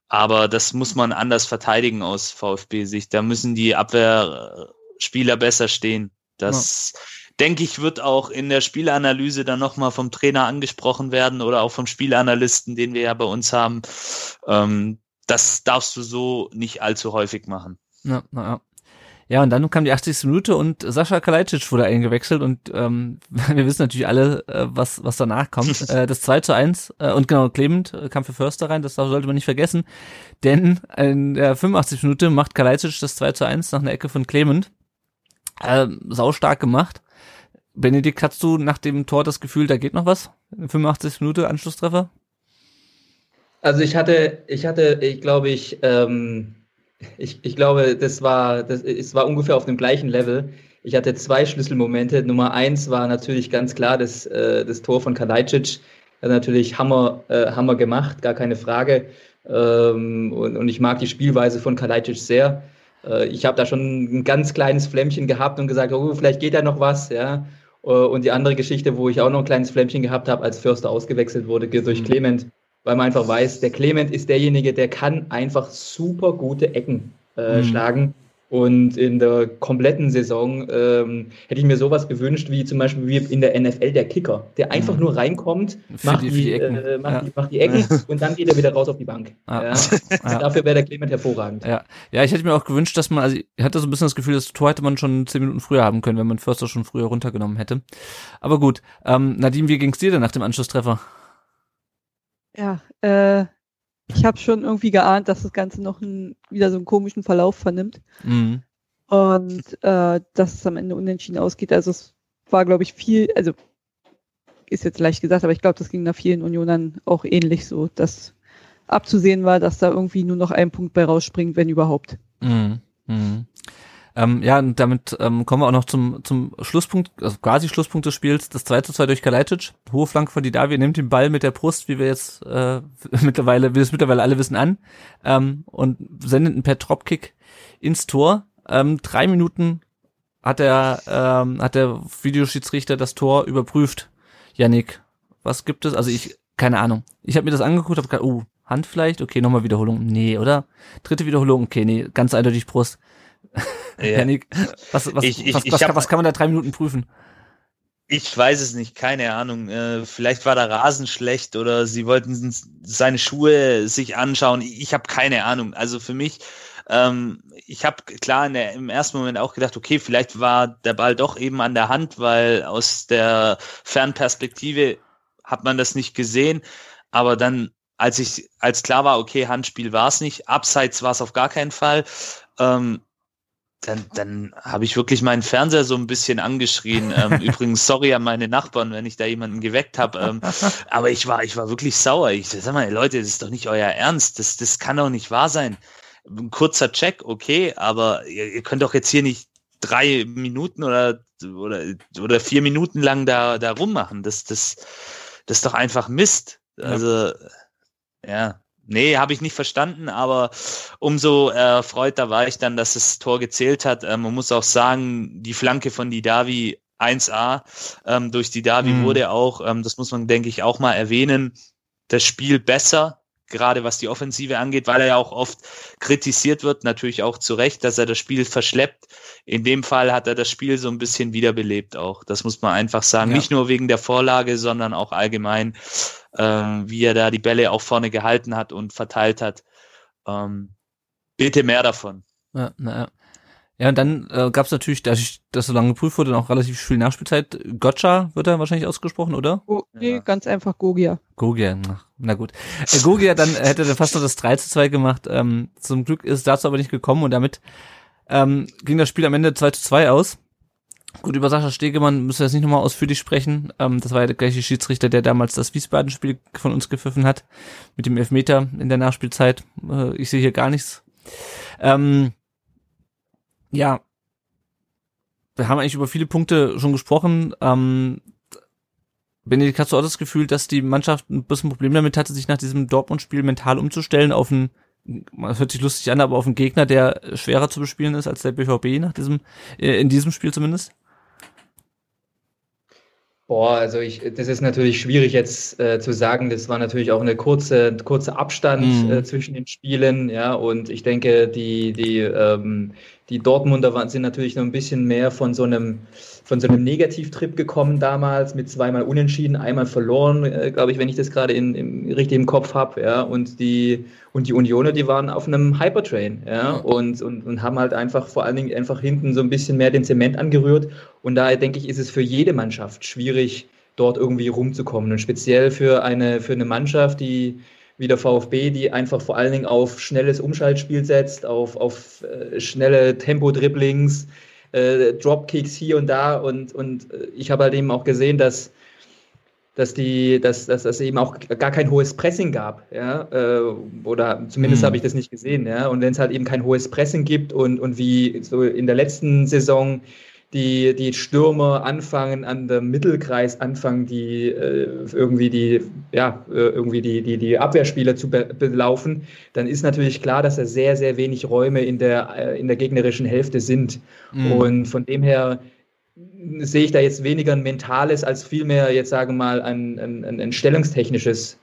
Aber das muss man anders verteidigen aus VfB-Sicht. Da müssen die Abwehrspieler besser stehen. Das ja. denke ich, wird auch in der Spielanalyse dann nochmal vom Trainer angesprochen werden oder auch vom Spielanalysten, den wir ja bei uns haben. Ähm, das darfst du so nicht allzu häufig machen. Ja, naja. Ja, und dann kam die 80. Minute und Sascha Kalajdzic wurde eingewechselt und ähm, *laughs* wir wissen natürlich alle, äh, was, was danach kommt. *laughs* äh, das 2 zu 1 äh, und genau, Clement äh, kam für Förster rein, das sollte man nicht vergessen, denn in der 85. Minute macht Kalajdzic das 2 zu 1 nach einer Ecke von Clement. Äh, saustark gemacht. Benedikt, hast du nach dem Tor das Gefühl, da geht noch was? 85. Minute Anschlusstreffer? Also ich hatte, ich hatte, ich glaube, ich, ähm, ich, ich glaube, das war, das, es war ungefähr auf dem gleichen Level. Ich hatte zwei Schlüsselmomente. Nummer eins war natürlich ganz klar das, äh, das Tor von Kalajdzic. Hat natürlich Hammer, äh, Hammer gemacht, gar keine Frage. Ähm, und, und ich mag die Spielweise von Kalajdzic sehr. Äh, ich habe da schon ein ganz kleines Flämmchen gehabt und gesagt, oh, vielleicht geht da noch was, ja. Äh, und die andere Geschichte, wo ich auch noch ein kleines Flämmchen gehabt habe, als Förster ausgewechselt wurde durch mhm. Clement, weil man einfach weiß, der Clement ist derjenige, der kann einfach super gute Ecken äh, mhm. schlagen. Und in der kompletten Saison ähm, hätte ich mir sowas gewünscht, wie zum Beispiel wie in der NFL der Kicker, der einfach mhm. nur reinkommt, macht die, die, Ecken, äh, macht, ja. die, macht die Ecken und dann geht er wieder raus auf die Bank. *laughs* Ja. Dafür wäre der Clement hervorragend. Ja. ja, ich hätte mir auch gewünscht, dass man, also ich hatte so ein bisschen das Gefühl, das Tor hätte man schon zehn Minuten früher haben können, wenn man Förster schon früher runtergenommen hätte. Aber gut, ähm, Nadine, wie ging's dir denn nach dem Anschlusstreffer? Ja, äh, ich habe schon irgendwie geahnt, dass das Ganze noch ein, wieder so einen komischen Verlauf vernimmt. Mhm. Und äh, dass es am Ende unentschieden ausgeht. Also es war, glaube ich, viel, also ist jetzt leicht gesagt, aber ich glaube, das ging nach vielen Unionern auch ähnlich so, dass abzusehen war, dass da irgendwie nur noch ein Punkt bei rausspringt, wenn überhaupt. Mhm. Mhm. Ähm, ja, und damit ähm, kommen wir auch noch zum, zum Schlusspunkt, also quasi Schlusspunkt des Spiels, das 2 zu 2 durch Kalajdzic. Hohe Flanke von Didavi, nimmt den Ball mit der Brust, wie wir jetzt äh, *laughs* mittlerweile, wie wir es mittlerweile alle wissen, an ähm, und sendet einen per Dropkick ins Tor. Ähm, drei Minuten hat der, ähm, hat der Videoschiedsrichter das Tor überprüft. Yannick, was gibt es? Also ich, keine Ahnung. Ich habe mir das angeguckt, habe gedacht, oh, Hand vielleicht? Okay, nochmal Wiederholung. Nee, oder? Dritte Wiederholung, okay, nee, ganz eindeutig Brust. *laughs* Ja. Janik, was, was, ich, ich, was, was, hab, was, kann man da drei Minuten prüfen? Ich weiß es nicht, keine Ahnung. Äh, vielleicht war der Rasen schlecht oder sie wollten seine Schuhe sich anschauen. Ich, ich habe keine Ahnung. Also für mich, ähm, ich habe klar der, im ersten Moment auch gedacht, okay, vielleicht war der Ball doch eben an der Hand, weil aus der Fernperspektive hat man das nicht gesehen. Aber dann, als ich, als klar war, okay, Handspiel war es nicht, abseits war es auf gar keinen Fall. Ähm, dann, dann habe ich wirklich meinen Fernseher so ein bisschen angeschrien. Ähm, *laughs* übrigens, sorry an meine Nachbarn, wenn ich da jemanden geweckt habe. Ähm, aber ich war, ich war wirklich sauer. Ich sag mal, Leute, das ist doch nicht euer Ernst. Das, das kann doch nicht wahr sein. Ein kurzer Check, okay, aber ihr, ihr könnt doch jetzt hier nicht drei Minuten oder, oder, oder vier Minuten lang da, da rummachen. Das, das, das ist doch einfach Mist. Also, ja. ja. Nee, habe ich nicht verstanden, aber umso erfreuter war ich dann, dass das Tor gezählt hat. Ähm, man muss auch sagen, die Flanke von Didavi 1A ähm, durch Didavi mhm. wurde auch, ähm, das muss man, denke ich, auch mal erwähnen, das Spiel besser, gerade was die Offensive angeht, weil er ja auch oft kritisiert wird, natürlich auch zu Recht, dass er das Spiel verschleppt. In dem Fall hat er das Spiel so ein bisschen wiederbelebt auch. Das muss man einfach sagen. Ja. Nicht nur wegen der Vorlage, sondern auch allgemein ähm, wie er da die Bälle auch vorne gehalten hat und verteilt hat. Ähm, bitte mehr davon. Ja, naja. Ja, und dann äh, gab es natürlich, dass das so lange geprüft wurde, auch relativ viel Nachspielzeit. Gotcha wird er wahrscheinlich ausgesprochen, oder? Oh, nee, ja. ganz einfach Gogia. Gogia, na gut. Äh, Gogia, dann hätte er fast noch das 3 zu 2 gemacht. Ähm, zum Glück ist dazu aber nicht gekommen und damit ähm, ging das Spiel am Ende 2 zu 2 aus. Gut, über Sascha Stegemann müssen wir jetzt nicht nochmal ausführlich sprechen. Ähm, das war ja der gleiche Schiedsrichter, der damals das Wiesbaden-Spiel von uns gepfiffen hat, mit dem Elfmeter in der Nachspielzeit. Äh, ich sehe hier gar nichts. Ähm, ja, wir haben eigentlich über viele Punkte schon gesprochen. Ähm, Benedikt, hast du auch das Gefühl, dass die Mannschaft ein bisschen Problem damit hatte, sich nach diesem Dortmund-Spiel mental umzustellen auf ein man hört sich lustig an, aber auf einen Gegner, der schwerer zu bespielen ist als der BVB nach diesem, äh, in diesem Spiel zumindest? Boah, also ich, das ist natürlich schwierig jetzt äh, zu sagen. Das war natürlich auch eine kurze, kurze Abstand mhm. äh, zwischen den Spielen, ja. Und ich denke, die, die, ähm, die Dortmunder waren, sind natürlich noch ein bisschen mehr von so einem von so einem Negativtrip gekommen damals mit zweimal Unentschieden, einmal verloren, äh, glaube ich, wenn ich das gerade in, im, richtig im Kopf habe, ja. Und die und die Unioner, die waren auf einem Hypertrain, ja, und, und, und haben halt einfach vor allen Dingen einfach hinten so ein bisschen mehr den Zement angerührt. Und daher denke ich, ist es für jede Mannschaft schwierig, dort irgendwie rumzukommen. Und speziell für eine, für eine Mannschaft, die wie der VfB, die einfach vor allen Dingen auf schnelles Umschaltspiel setzt, auf, auf äh, schnelle Tempo-Dribblings, äh, Dropkicks hier und da und, und äh, ich habe halt eben auch gesehen, dass dass die, dass, dass es eben auch gar kein hohes Pressing gab, ja, äh, oder zumindest mhm. habe ich das nicht gesehen, ja. Und wenn es halt eben kein hohes Pressing gibt und, und wie so in der letzten Saison die, die Stürmer anfangen, an der Mittelkreis anfangen, die äh, irgendwie die, ja, äh, irgendwie die, die, die Abwehrspieler zu be belaufen, dann ist natürlich klar, dass da sehr, sehr wenig Räume in der, äh, in der gegnerischen Hälfte sind. Mhm. Und von dem her sehe ich da jetzt weniger ein mentales als vielmehr jetzt sagen wir mal ein, ein, ein stellungstechnisches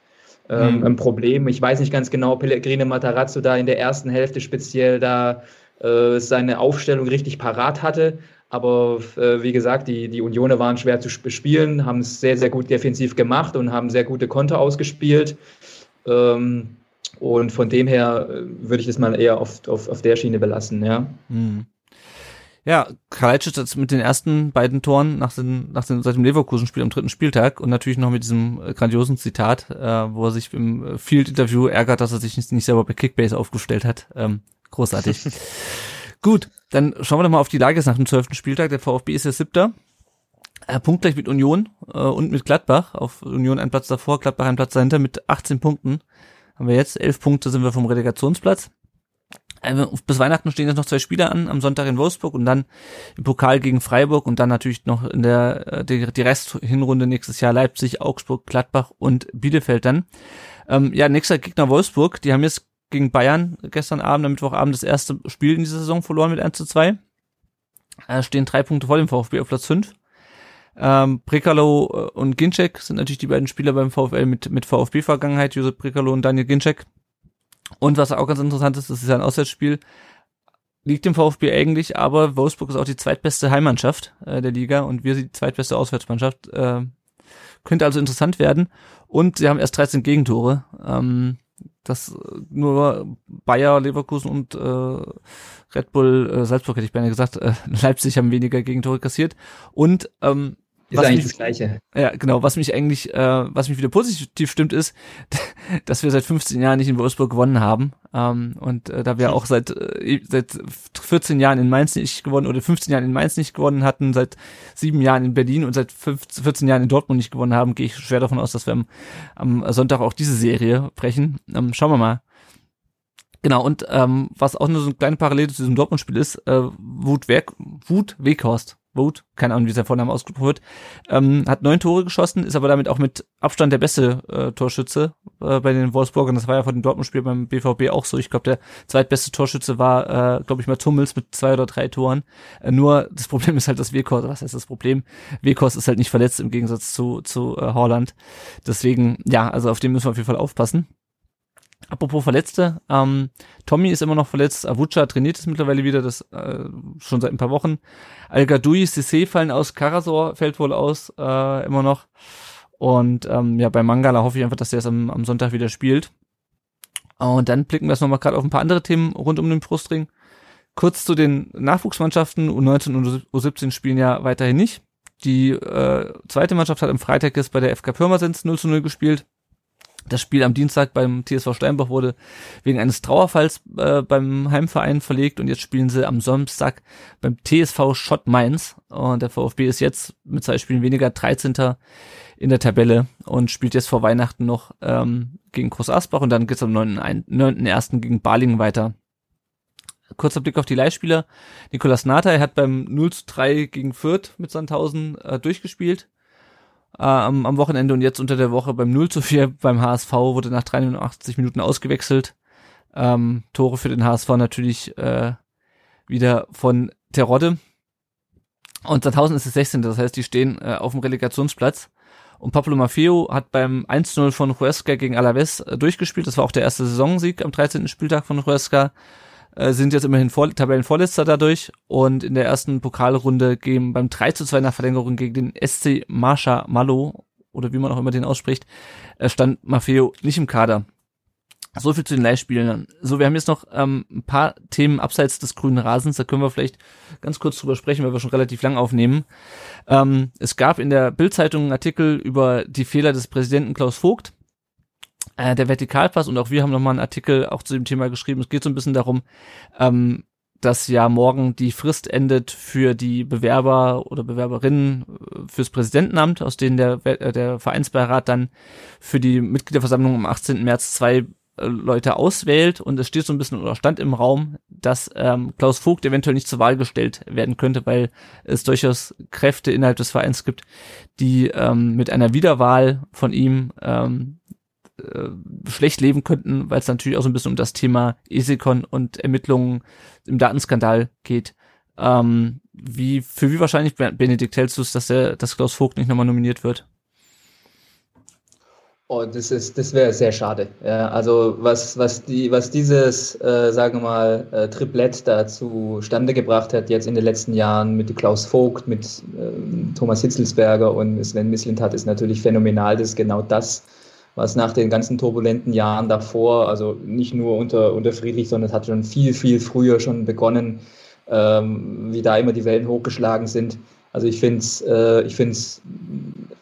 ähm, mhm. Problem. Ich weiß nicht ganz genau, Pellegrine Matarazzo da in der ersten Hälfte speziell da äh, seine Aufstellung richtig parat hatte, aber äh, wie gesagt, die, die Unioner waren schwer zu spielen, haben es sehr, sehr gut defensiv gemacht und haben sehr gute Konter ausgespielt. Ähm, und von dem her äh, würde ich das mal eher auf, auf, auf der Schiene belassen, ja. Mhm. Ja, Kalajdzic hat mit den ersten beiden Toren nach, den, nach dem, seit dem Leverkusen-Spiel am dritten Spieltag und natürlich noch mit diesem äh, grandiosen Zitat, äh, wo er sich im Field-Interview ärgert, dass er sich nicht, nicht selber bei Kickbase aufgestellt hat. Ähm, großartig. *laughs* Gut, dann schauen wir doch mal auf die Lage nach dem zwölften Spieltag. Der VfB ist ja siebter. Äh, punktgleich mit Union äh, und mit Gladbach. Auf Union ein Platz davor, Gladbach ein Platz dahinter mit 18 Punkten. Haben wir jetzt. Elf Punkte sind wir vom Relegationsplatz. Äh, bis Weihnachten stehen jetzt noch zwei Spiele an, am Sonntag in Wolfsburg und dann im Pokal gegen Freiburg und dann natürlich noch in der äh, die, die Resthinrunde nächstes Jahr Leipzig, Augsburg, Gladbach und Bielefeld dann. Ähm, ja, nächster Gegner Wolfsburg. Die haben jetzt gegen Bayern gestern Abend, am Mittwochabend, das erste Spiel in dieser Saison verloren mit 1 zu 2. Äh, stehen drei Punkte vor dem VfB auf Platz 5. Ähm, Brekalo äh, und Ginczek sind natürlich die beiden Spieler beim VfL mit, mit VfB-Vergangenheit, Josep Brekalo und Daniel Ginczek. Und was auch ganz interessant ist, das ist ja ein Auswärtsspiel, liegt dem VfB eigentlich, aber Wolfsburg ist auch die zweitbeste Heimmannschaft äh, der Liga und wir sind die zweitbeste Auswärtsmannschaft. Äh, könnte also interessant werden. Und sie haben erst 13 Gegentore. Ähm, dass äh, nur Bayer, Leverkusen und äh, Red Bull äh, Salzburg hätte ich beinahe gesagt, äh, *laughs* Leipzig haben weniger Gegentore kassiert. Und ähm, ist was eigentlich mich, das Gleiche. Ja, genau. Was mich eigentlich, äh, was mich wieder positiv stimmt, ist, *laughs* dass wir seit 15 Jahren nicht in Wolfsburg gewonnen haben. Ähm, und äh, da wir auch seit äh, seit 14 Jahren in Mainz nicht gewonnen oder 15 Jahren in Mainz nicht gewonnen hatten, seit sieben Jahren in Berlin und seit 15, 14 Jahren in Dortmund nicht gewonnen haben, gehe ich schwer davon aus, dass wir am, am Sonntag auch diese Serie brechen. Ähm, schauen wir mal. Genau, und ähm, was auch nur so eine kleine Parallele zu diesem Dortmund-Spiel ist, äh, Wut, Werk, Wut Weghorst Vote, keine Ahnung, wie sein Vorname ausgesprochen wird, ähm, hat neun Tore geschossen, ist aber damit auch mit Abstand der beste äh, Torschütze äh, bei den Wolfsburgern. Das war ja vor dem Dortmund-Spiel beim BVB auch so. Ich glaube, der zweitbeste Torschütze war, äh, glaube ich, mal Tummels mit zwei oder drei Toren. Äh, nur das Problem ist halt, dass Wekos, was heißt das Problem? Wekos ist halt nicht verletzt im Gegensatz zu, zu äh, Holland. Deswegen, ja, also auf den müssen wir auf jeden Fall aufpassen. Apropos Verletzte, ähm, Tommy ist immer noch verletzt, Avucha trainiert es mittlerweile wieder, das äh, schon seit ein paar Wochen. Al Gadoui, Sissé fallen aus, Karasor fällt wohl aus, äh, immer noch. Und ähm, ja, bei Mangala hoffe ich einfach, dass der es am, am Sonntag wieder spielt. Und dann blicken wir jetzt nochmal gerade auf ein paar andere Themen rund um den Brustring. Kurz zu den Nachwuchsmannschaften, U19 und U17 spielen ja weiterhin nicht. Die äh, zweite Mannschaft hat am Freitag jetzt bei der FK Pirmasens 0 zu 0 gespielt. Das Spiel am Dienstag beim TSV Steinbach wurde wegen eines Trauerfalls äh, beim Heimverein verlegt und jetzt spielen sie am Samstag beim TSV Schott Mainz. Und der VfB ist jetzt mit zwei Spielen weniger 13. in der Tabelle und spielt jetzt vor Weihnachten noch ähm, gegen Groß Asbach und dann geht's am 9.1. gegen Balingen weiter. Kurzer Blick auf die Leihspieler. Nikolas Nathai hat beim 0 zu 3 gegen Fürth mit Sandhausen äh, durchgespielt äh, am, am Wochenende und jetzt unter der Woche beim 0 zu 4 beim HSV wurde nach 83 Minuten ausgewechselt. Ähm, Tore für den HSV natürlich äh, wieder von Terodde. Und Sandhausen ist das 16. Das heißt, die stehen äh, auf dem Relegationsplatz. Und Pablo Maffeo hat beim 1-0 von Huesca gegen Alaves äh, durchgespielt. Das war auch der erste Saisonsieg am 13. Spieltag von Huesca. Äh, sind jetzt immerhin Vor Tabellenvorletzter dadurch. Und in der ersten Pokalrunde gehen beim 3 2 nach Verlängerung gegen den SC Marsha Malo, oder wie man auch immer den ausspricht, äh, stand Maffeo nicht im Kader. So viel zu den Leihspielen. So, wir haben jetzt noch ähm, ein paar Themen abseits des grünen Rasens, da können wir vielleicht ganz kurz drüber sprechen, weil wir schon relativ lang aufnehmen. Ähm, es gab in der Bildzeitung einen Artikel über die Fehler des Präsidenten Klaus Vogt, äh, der Vertikalpass und auch wir haben nochmal einen Artikel auch zu dem Thema geschrieben. Es geht so ein bisschen darum, ähm, dass ja morgen die Frist endet für die Bewerber oder Bewerberinnen äh, fürs Präsidentenamt, aus denen der, äh, der Vereinsbeirat dann für die Mitgliederversammlung am 18. März zwei äh, Leute auswählt und es steht so ein bisschen oder stand im Raum, dass ähm, Klaus Vogt eventuell nicht zur Wahl gestellt werden könnte, weil es durchaus Kräfte innerhalb des Vereins gibt, die ähm, mit einer Wiederwahl von ihm ähm, äh, schlecht leben könnten, weil es natürlich auch so ein bisschen um das Thema ESECON und Ermittlungen im Datenskandal geht. Ähm, wie, für wie wahrscheinlich, Benedikt, hältst du es, dass dass Klaus Vogt nicht nochmal nominiert wird? Oh, das ist, das wäre sehr schade. Ja, also was, was die, was dieses, äh, sagen wir mal, äh, Triplett da zustande gebracht hat jetzt in den letzten Jahren mit Klaus Vogt, mit äh, Thomas Hitzelsberger und Sven Mislintat ist natürlich phänomenal. Das ist genau das, was nach den ganzen turbulenten Jahren davor, also nicht nur unter, unter Friedrich, sondern es hat schon viel, viel früher schon begonnen, ähm, wie da immer die Wellen hochgeschlagen sind. Also ich finde es äh,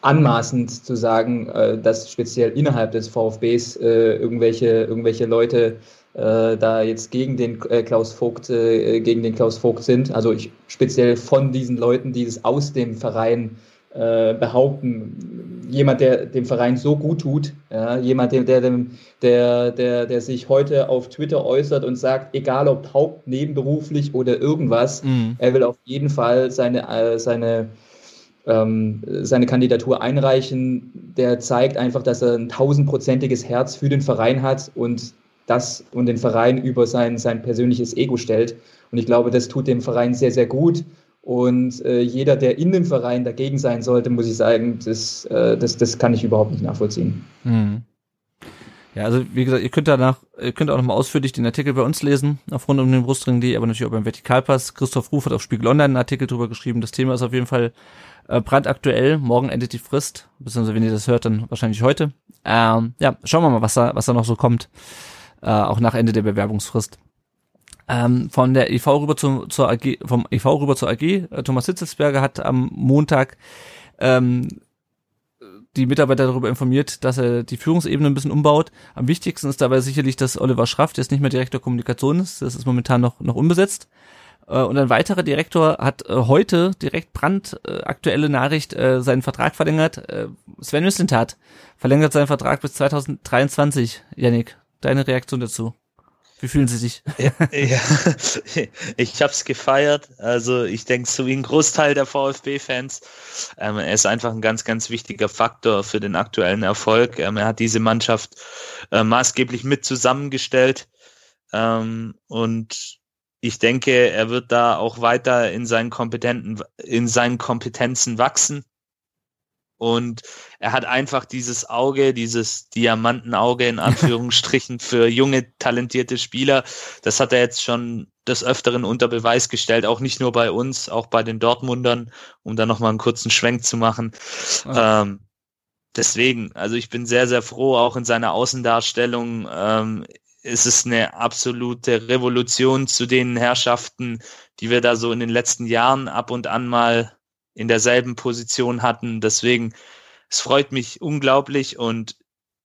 anmaßend zu sagen, äh, dass speziell innerhalb des VfBs äh, irgendwelche, irgendwelche Leute äh, da jetzt gegen den äh, Klaus Vogt, äh, gegen den Klaus Vogt sind. Also ich speziell von diesen Leuten, die es aus dem Verein äh, behaupten, jemand, der dem Verein so gut tut, ja, jemand, der, der, der, der, der sich heute auf Twitter äußert und sagt, egal ob haupt-, nebenberuflich oder irgendwas, mhm. er will auf jeden Fall seine, äh, seine, ähm, seine Kandidatur einreichen. Der zeigt einfach, dass er ein tausendprozentiges Herz für den Verein hat und das und den Verein über sein, sein persönliches Ego stellt. Und ich glaube, das tut dem Verein sehr, sehr gut. Und äh, jeder, der in dem Verein dagegen sein sollte, muss ich sagen, das, äh, das, das kann ich überhaupt nicht nachvollziehen. Mhm. Ja, also wie gesagt, ihr könnt danach, ihr könnt auch nochmal ausführlich den Artikel bei uns lesen, auf rund um den Brustring.de, aber natürlich auch beim Vertikalpass. Christoph Ruf hat auf Spiegel Online einen Artikel drüber geschrieben. Das Thema ist auf jeden Fall äh, brandaktuell. Morgen endet die Frist, beziehungsweise wenn ihr das hört, dann wahrscheinlich heute. Ähm, ja, schauen wir mal, was da, was da noch so kommt. Äh, auch nach Ende der Bewerbungsfrist ähm, von der EV rüber zu, zur AG, vom EV rüber zur AG. Äh, Thomas Hitzelsberger hat am Montag ähm, die Mitarbeiter darüber informiert, dass er die Führungsebene ein bisschen umbaut. Am wichtigsten ist dabei sicherlich, dass Oliver Schraff jetzt nicht mehr Direktor Kommunikation ist. Das ist momentan noch, noch unbesetzt. Äh, und ein weiterer Direktor hat äh, heute direkt brandaktuelle Nachricht seinen Vertrag verlängert. Sven Mislintat verlängert seinen Vertrag bis 2023. Yannick, deine Reaktion dazu? Wie fühlen Sie sich? Ja, ja. *laughs* ich habe es gefeiert. Also ich denke, so wie ein Großteil der VfB-Fans. Ähm, er ist einfach ein ganz, ganz wichtiger Faktor für den aktuellen Erfolg. Ähm, er hat diese Mannschaft äh, maßgeblich mit zusammengestellt. Ähm, und ich denke, er wird da auch weiter in seinen Kompetenten, in seinen Kompetenzen wachsen. Und er hat einfach dieses Auge, dieses Diamantenauge in *laughs* Anführungsstrichen für junge, talentierte Spieler. Das hat er jetzt schon des Öfteren unter Beweis gestellt, auch nicht nur bei uns, auch bei den Dortmundern, um da nochmal einen kurzen Schwenk zu machen. Ah. Ähm, deswegen, also ich bin sehr, sehr froh, auch in seiner Außendarstellung ähm, ist es eine absolute Revolution zu den Herrschaften, die wir da so in den letzten Jahren ab und an mal in derselben Position hatten. Deswegen, es freut mich unglaublich und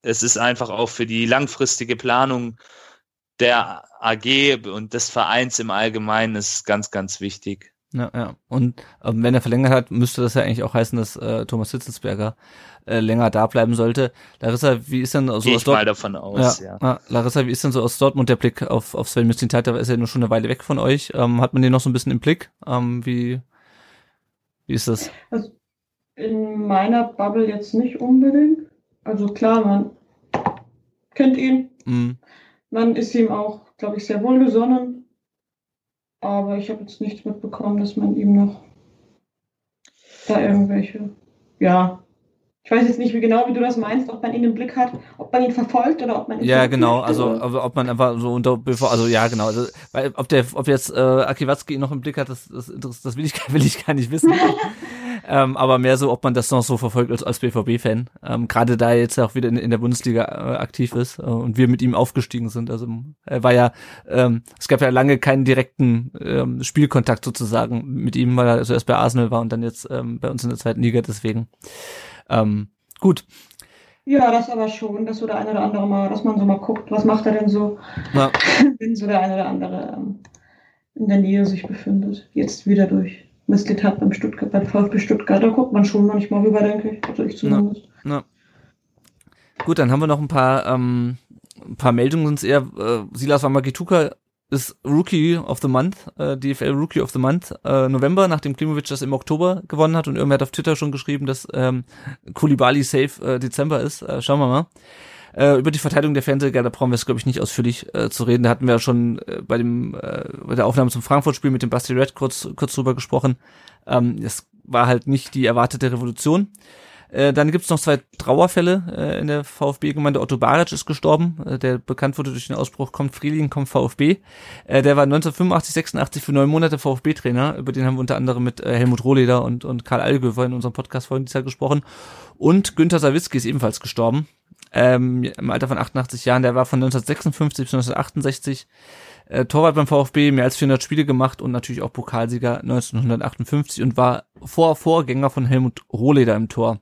es ist einfach auch für die langfristige Planung der AG und des Vereins im Allgemeinen ist ganz, ganz wichtig. Ja, ja. Und ähm, wenn er verlängert hat, müsste das ja eigentlich auch heißen, dass äh, Thomas Hitzelsberger äh, länger da bleiben sollte. Larissa, wie ist denn so Geh aus mal davon aus, ja, ja. Larissa, wie ist denn so aus Dortmund der Blick auf, auf Sven Mislintat? Da ist er nur schon eine Weile weg von euch. Ähm, hat man den noch so ein bisschen im Blick? Ähm, wie, wie ist das? Also in meiner Bubble jetzt nicht unbedingt. Also klar, man kennt ihn. Mhm. Man ist ihm auch, glaube ich, sehr wohlgesonnen. Aber ich habe jetzt nichts mitbekommen, dass man ihm noch da irgendwelche, ja, ich weiß jetzt nicht, wie genau, wie du das meinst, ob man ihn im Blick hat, ob man ihn verfolgt oder ob man ihn Ja, genau, also ob man einfach so unter also ja, genau, also weil ob der ob jetzt äh, Akiwatzki ihn noch im Blick hat, das das, das will ich *laughs* will ich gar nicht wissen. *laughs* ähm, aber mehr so, ob man das noch so verfolgt als, als BVB-Fan. Ähm, Gerade da er jetzt auch wieder in, in der Bundesliga äh, aktiv ist äh, und wir mit ihm aufgestiegen sind. Also er war ja, ähm, es gab ja lange keinen direkten ähm, Spielkontakt sozusagen mit ihm, weil er also erst bei Arsenal war und dann jetzt ähm, bei uns in der zweiten Liga. Deswegen ähm, gut. Ja, das aber schon, dass so der eine oder andere mal, dass man so mal guckt, was macht er denn so, ja. *laughs* wenn so der eine oder andere ähm, in der Nähe sich befindet. Jetzt wieder durch hat beim Stuttgart, beim VfB Stuttgart, da guckt man schon manchmal rüber, denke ich. Also ich zumindest. Na, na. Gut, dann haben wir noch ein paar, ähm, ein paar Meldungen, sind es eher, äh, Silas Wamagituka ist Rookie of the Month, äh, DFL Rookie of the Month, äh, November, nachdem Klimovic das im Oktober gewonnen hat und irgendwer hat auf Twitter schon geschrieben, dass ähm, Kulibali safe äh, Dezember ist. Äh, schauen wir mal. Äh, über die Verteidigung der Fernseher, brauchen wir es, glaube ich, nicht ausführlich äh, zu reden. Da hatten wir ja schon äh, bei dem äh, bei der Aufnahme zum Frankfurt-Spiel mit dem Basti Red kurz, kurz drüber gesprochen. Ähm, es war halt nicht die erwartete Revolution. Äh, dann gibt's noch zwei Trauerfälle äh, in der VfB-Gemeinde. Otto Baric ist gestorben, äh, der bekannt wurde durch den Ausbruch kommt Friedling, kommt VfB. Äh, der war 1985, 86 für neun Monate VfB-Trainer. Über den haben wir unter anderem mit äh, Helmut Rohleder und, und Karl Allgöwer in unserem Podcast vorhin dieser gesprochen. Und Günther Sawicki ist ebenfalls gestorben. Ähm, Im Alter von 88 Jahren. Der war von 1956 bis 1968 äh, Torwart beim VfB, mehr als 400 Spiele gemacht und natürlich auch Pokalsieger 1958 und war vor Vorgänger von Helmut Rohleder im Tor.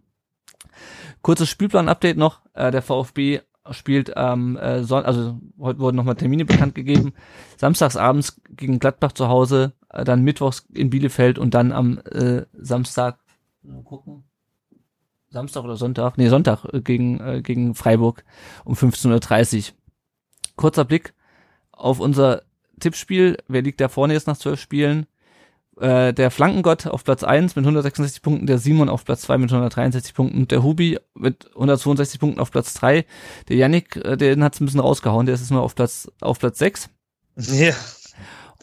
Kurzes Spielplan-Update noch. Äh, der VfB spielt ähm, Son also heute wurden nochmal Termine bekannt gegeben. Samstags abends gegen Gladbach zu Hause, äh, dann mittwochs in Bielefeld und dann am äh, Samstag mal gucken. Samstag oder Sonntag, nee, Sonntag äh, gegen, äh, gegen Freiburg um 15.30 Uhr. Kurzer Blick auf unser Tippspiel. Wer liegt da vorne jetzt nach zwölf Spielen? Äh, der Flankengott auf Platz 1 mit 166 Punkten, der Simon auf Platz 2 mit 163 Punkten, der Hubi mit 162 Punkten auf Platz 3, der Yannick, äh, den hat's ein bisschen rausgehauen, der ist jetzt nur auf Platz auf Platz 6. Ja.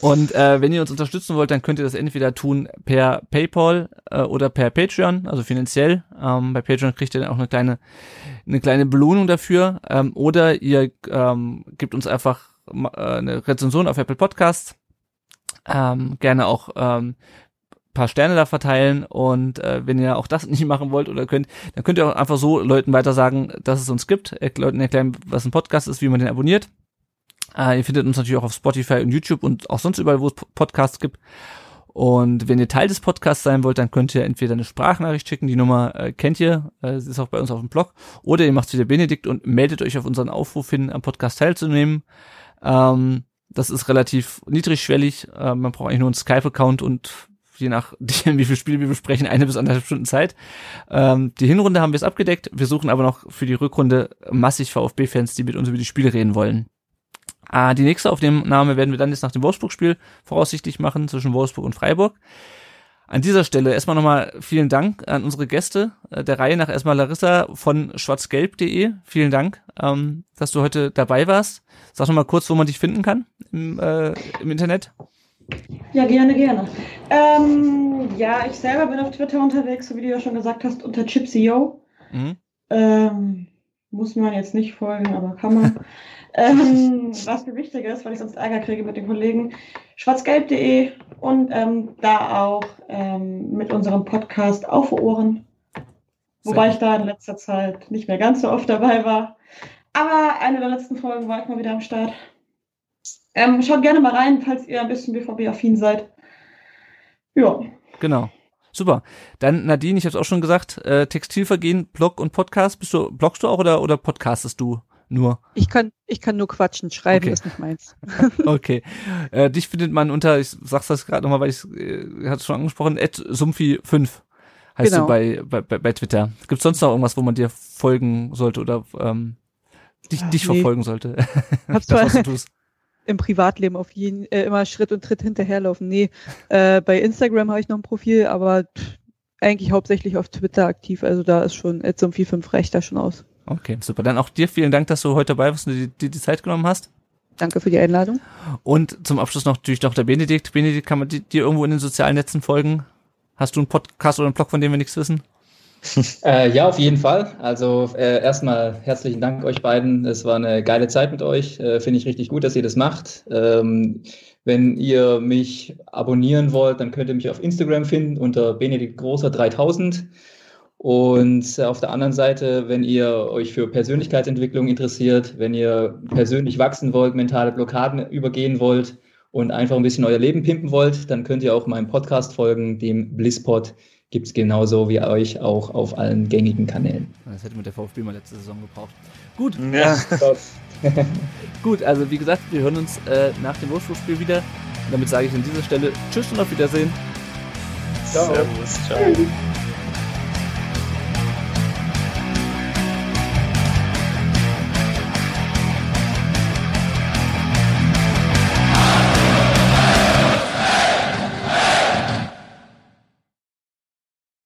Und äh, wenn ihr uns unterstützen wollt, dann könnt ihr das entweder tun per PayPal äh, oder per Patreon, also finanziell. Ähm, bei Patreon kriegt ihr dann auch eine kleine eine kleine Belohnung dafür. Ähm, oder ihr ähm, gebt uns einfach äh, eine Rezension auf Apple Podcasts ähm, gerne auch ähm, paar Sterne da verteilen und äh, wenn ihr auch das *laughs* nicht machen wollt oder könnt, dann könnt ihr auch einfach so Leuten weiter sagen, dass es uns gibt, Leuten erklären, was ein Podcast ist, wie man den abonniert. Äh, ihr findet uns natürlich auch auf Spotify und YouTube und auch sonst überall, wo es Podcasts gibt. Und wenn ihr Teil des Podcasts sein wollt, dann könnt ihr entweder eine Sprachnachricht schicken, die Nummer äh, kennt ihr, äh, sie ist auch bei uns auf dem Blog, oder ihr macht wie der Benedikt und meldet euch auf unseren Aufruf hin, am Podcast teilzunehmen. Ähm, das ist relativ niedrigschwellig. Äh, man braucht eigentlich nur einen Skype-Account und je nach *laughs* wie viel Spiele wir besprechen, eine bis anderthalb Stunden Zeit. Ähm, die Hinrunde haben wir es abgedeckt. Wir suchen aber noch für die Rückrunde massig VfB-Fans, die mit uns über die Spiele reden wollen. Ah, die nächste Aufnahme werden wir dann jetzt nach dem Wolfsburg-Spiel voraussichtlich machen, zwischen Wolfsburg und Freiburg. An dieser Stelle erstmal nochmal vielen Dank an unsere Gäste. Äh, der Reihe nach erstmal Larissa von schwarzgelb.de. Vielen Dank, ähm, dass du heute dabei warst. Sag noch mal kurz, wo man dich finden kann im, äh, im Internet. Ja, gerne, gerne. Ähm, ja, ich selber bin auf Twitter unterwegs, so wie du ja schon gesagt hast, unter ChipsyO. Mhm. Ähm, muss man jetzt nicht folgen, aber kann man. *laughs* ähm, was mir wichtig ist, weil ich sonst Ärger kriege mit den Kollegen, schwarzgelb.de und ähm, da auch ähm, mit unserem Podcast Auf Ohren. Wobei ich da in letzter Zeit nicht mehr ganz so oft dabei war. Aber eine der letzten Folgen war ich mal wieder am Start. Ähm, schaut gerne mal rein, falls ihr ein bisschen BVB-affin seid. Ja. Genau. Super. Dann Nadine, ich habe es auch schon gesagt, äh, Textilvergehen, Blog und Podcast. Bist du, bloggst du auch oder, oder podcastest du nur? Ich kann, ich kann nur quatschen, schreiben okay. ist nicht meins. *laughs* *laughs* okay. Äh, dich findet man unter, ich sag's das gerade nochmal, weil ich äh, hatte schon angesprochen, at Sumpfi5 heißt genau. du bei, bei, bei Twitter. Gibt's sonst noch irgendwas, wo man dir folgen sollte oder ähm, dich, dich nee. verfolgen sollte? Hab's *laughs* das, was du tust im Privatleben auf jeden äh, immer Schritt und Tritt hinterherlaufen. Nee, äh, bei Instagram habe ich noch ein Profil, aber pff, eigentlich hauptsächlich auf Twitter aktiv. Also da ist schon jetzt um 4, 5 reicht da schon aus. Okay, super. Dann auch dir vielen Dank, dass du heute dabei warst und dir die, die Zeit genommen hast. Danke für die Einladung. Und zum Abschluss noch natürlich noch der Benedikt. Benedikt, kann man dir irgendwo in den sozialen Netzen folgen? Hast du einen Podcast oder einen Blog, von dem wir nichts wissen? *laughs* äh, ja, auf jeden Fall. Also äh, erstmal herzlichen Dank euch beiden. Es war eine geile Zeit mit euch. Äh, Finde ich richtig gut, dass ihr das macht. Ähm, wenn ihr mich abonnieren wollt, dann könnt ihr mich auf Instagram finden unter Benedikt Großer 3000. Und auf der anderen Seite, wenn ihr euch für Persönlichkeitsentwicklung interessiert, wenn ihr persönlich wachsen wollt, mentale Blockaden übergehen wollt und einfach ein bisschen euer Leben pimpen wollt, dann könnt ihr auch meinem Podcast folgen, dem Blisspot gibt es genauso wie euch auch auf allen gängigen Kanälen. Das hätte mit der VfB mal letzte Saison gebraucht. Gut. Ja. *laughs* Gut, also wie gesagt, wir hören uns äh, nach dem Wolfsburg-Spiel wieder. Und damit sage ich an dieser Stelle Tschüss und auf Wiedersehen. Ciao. Servus, ciao.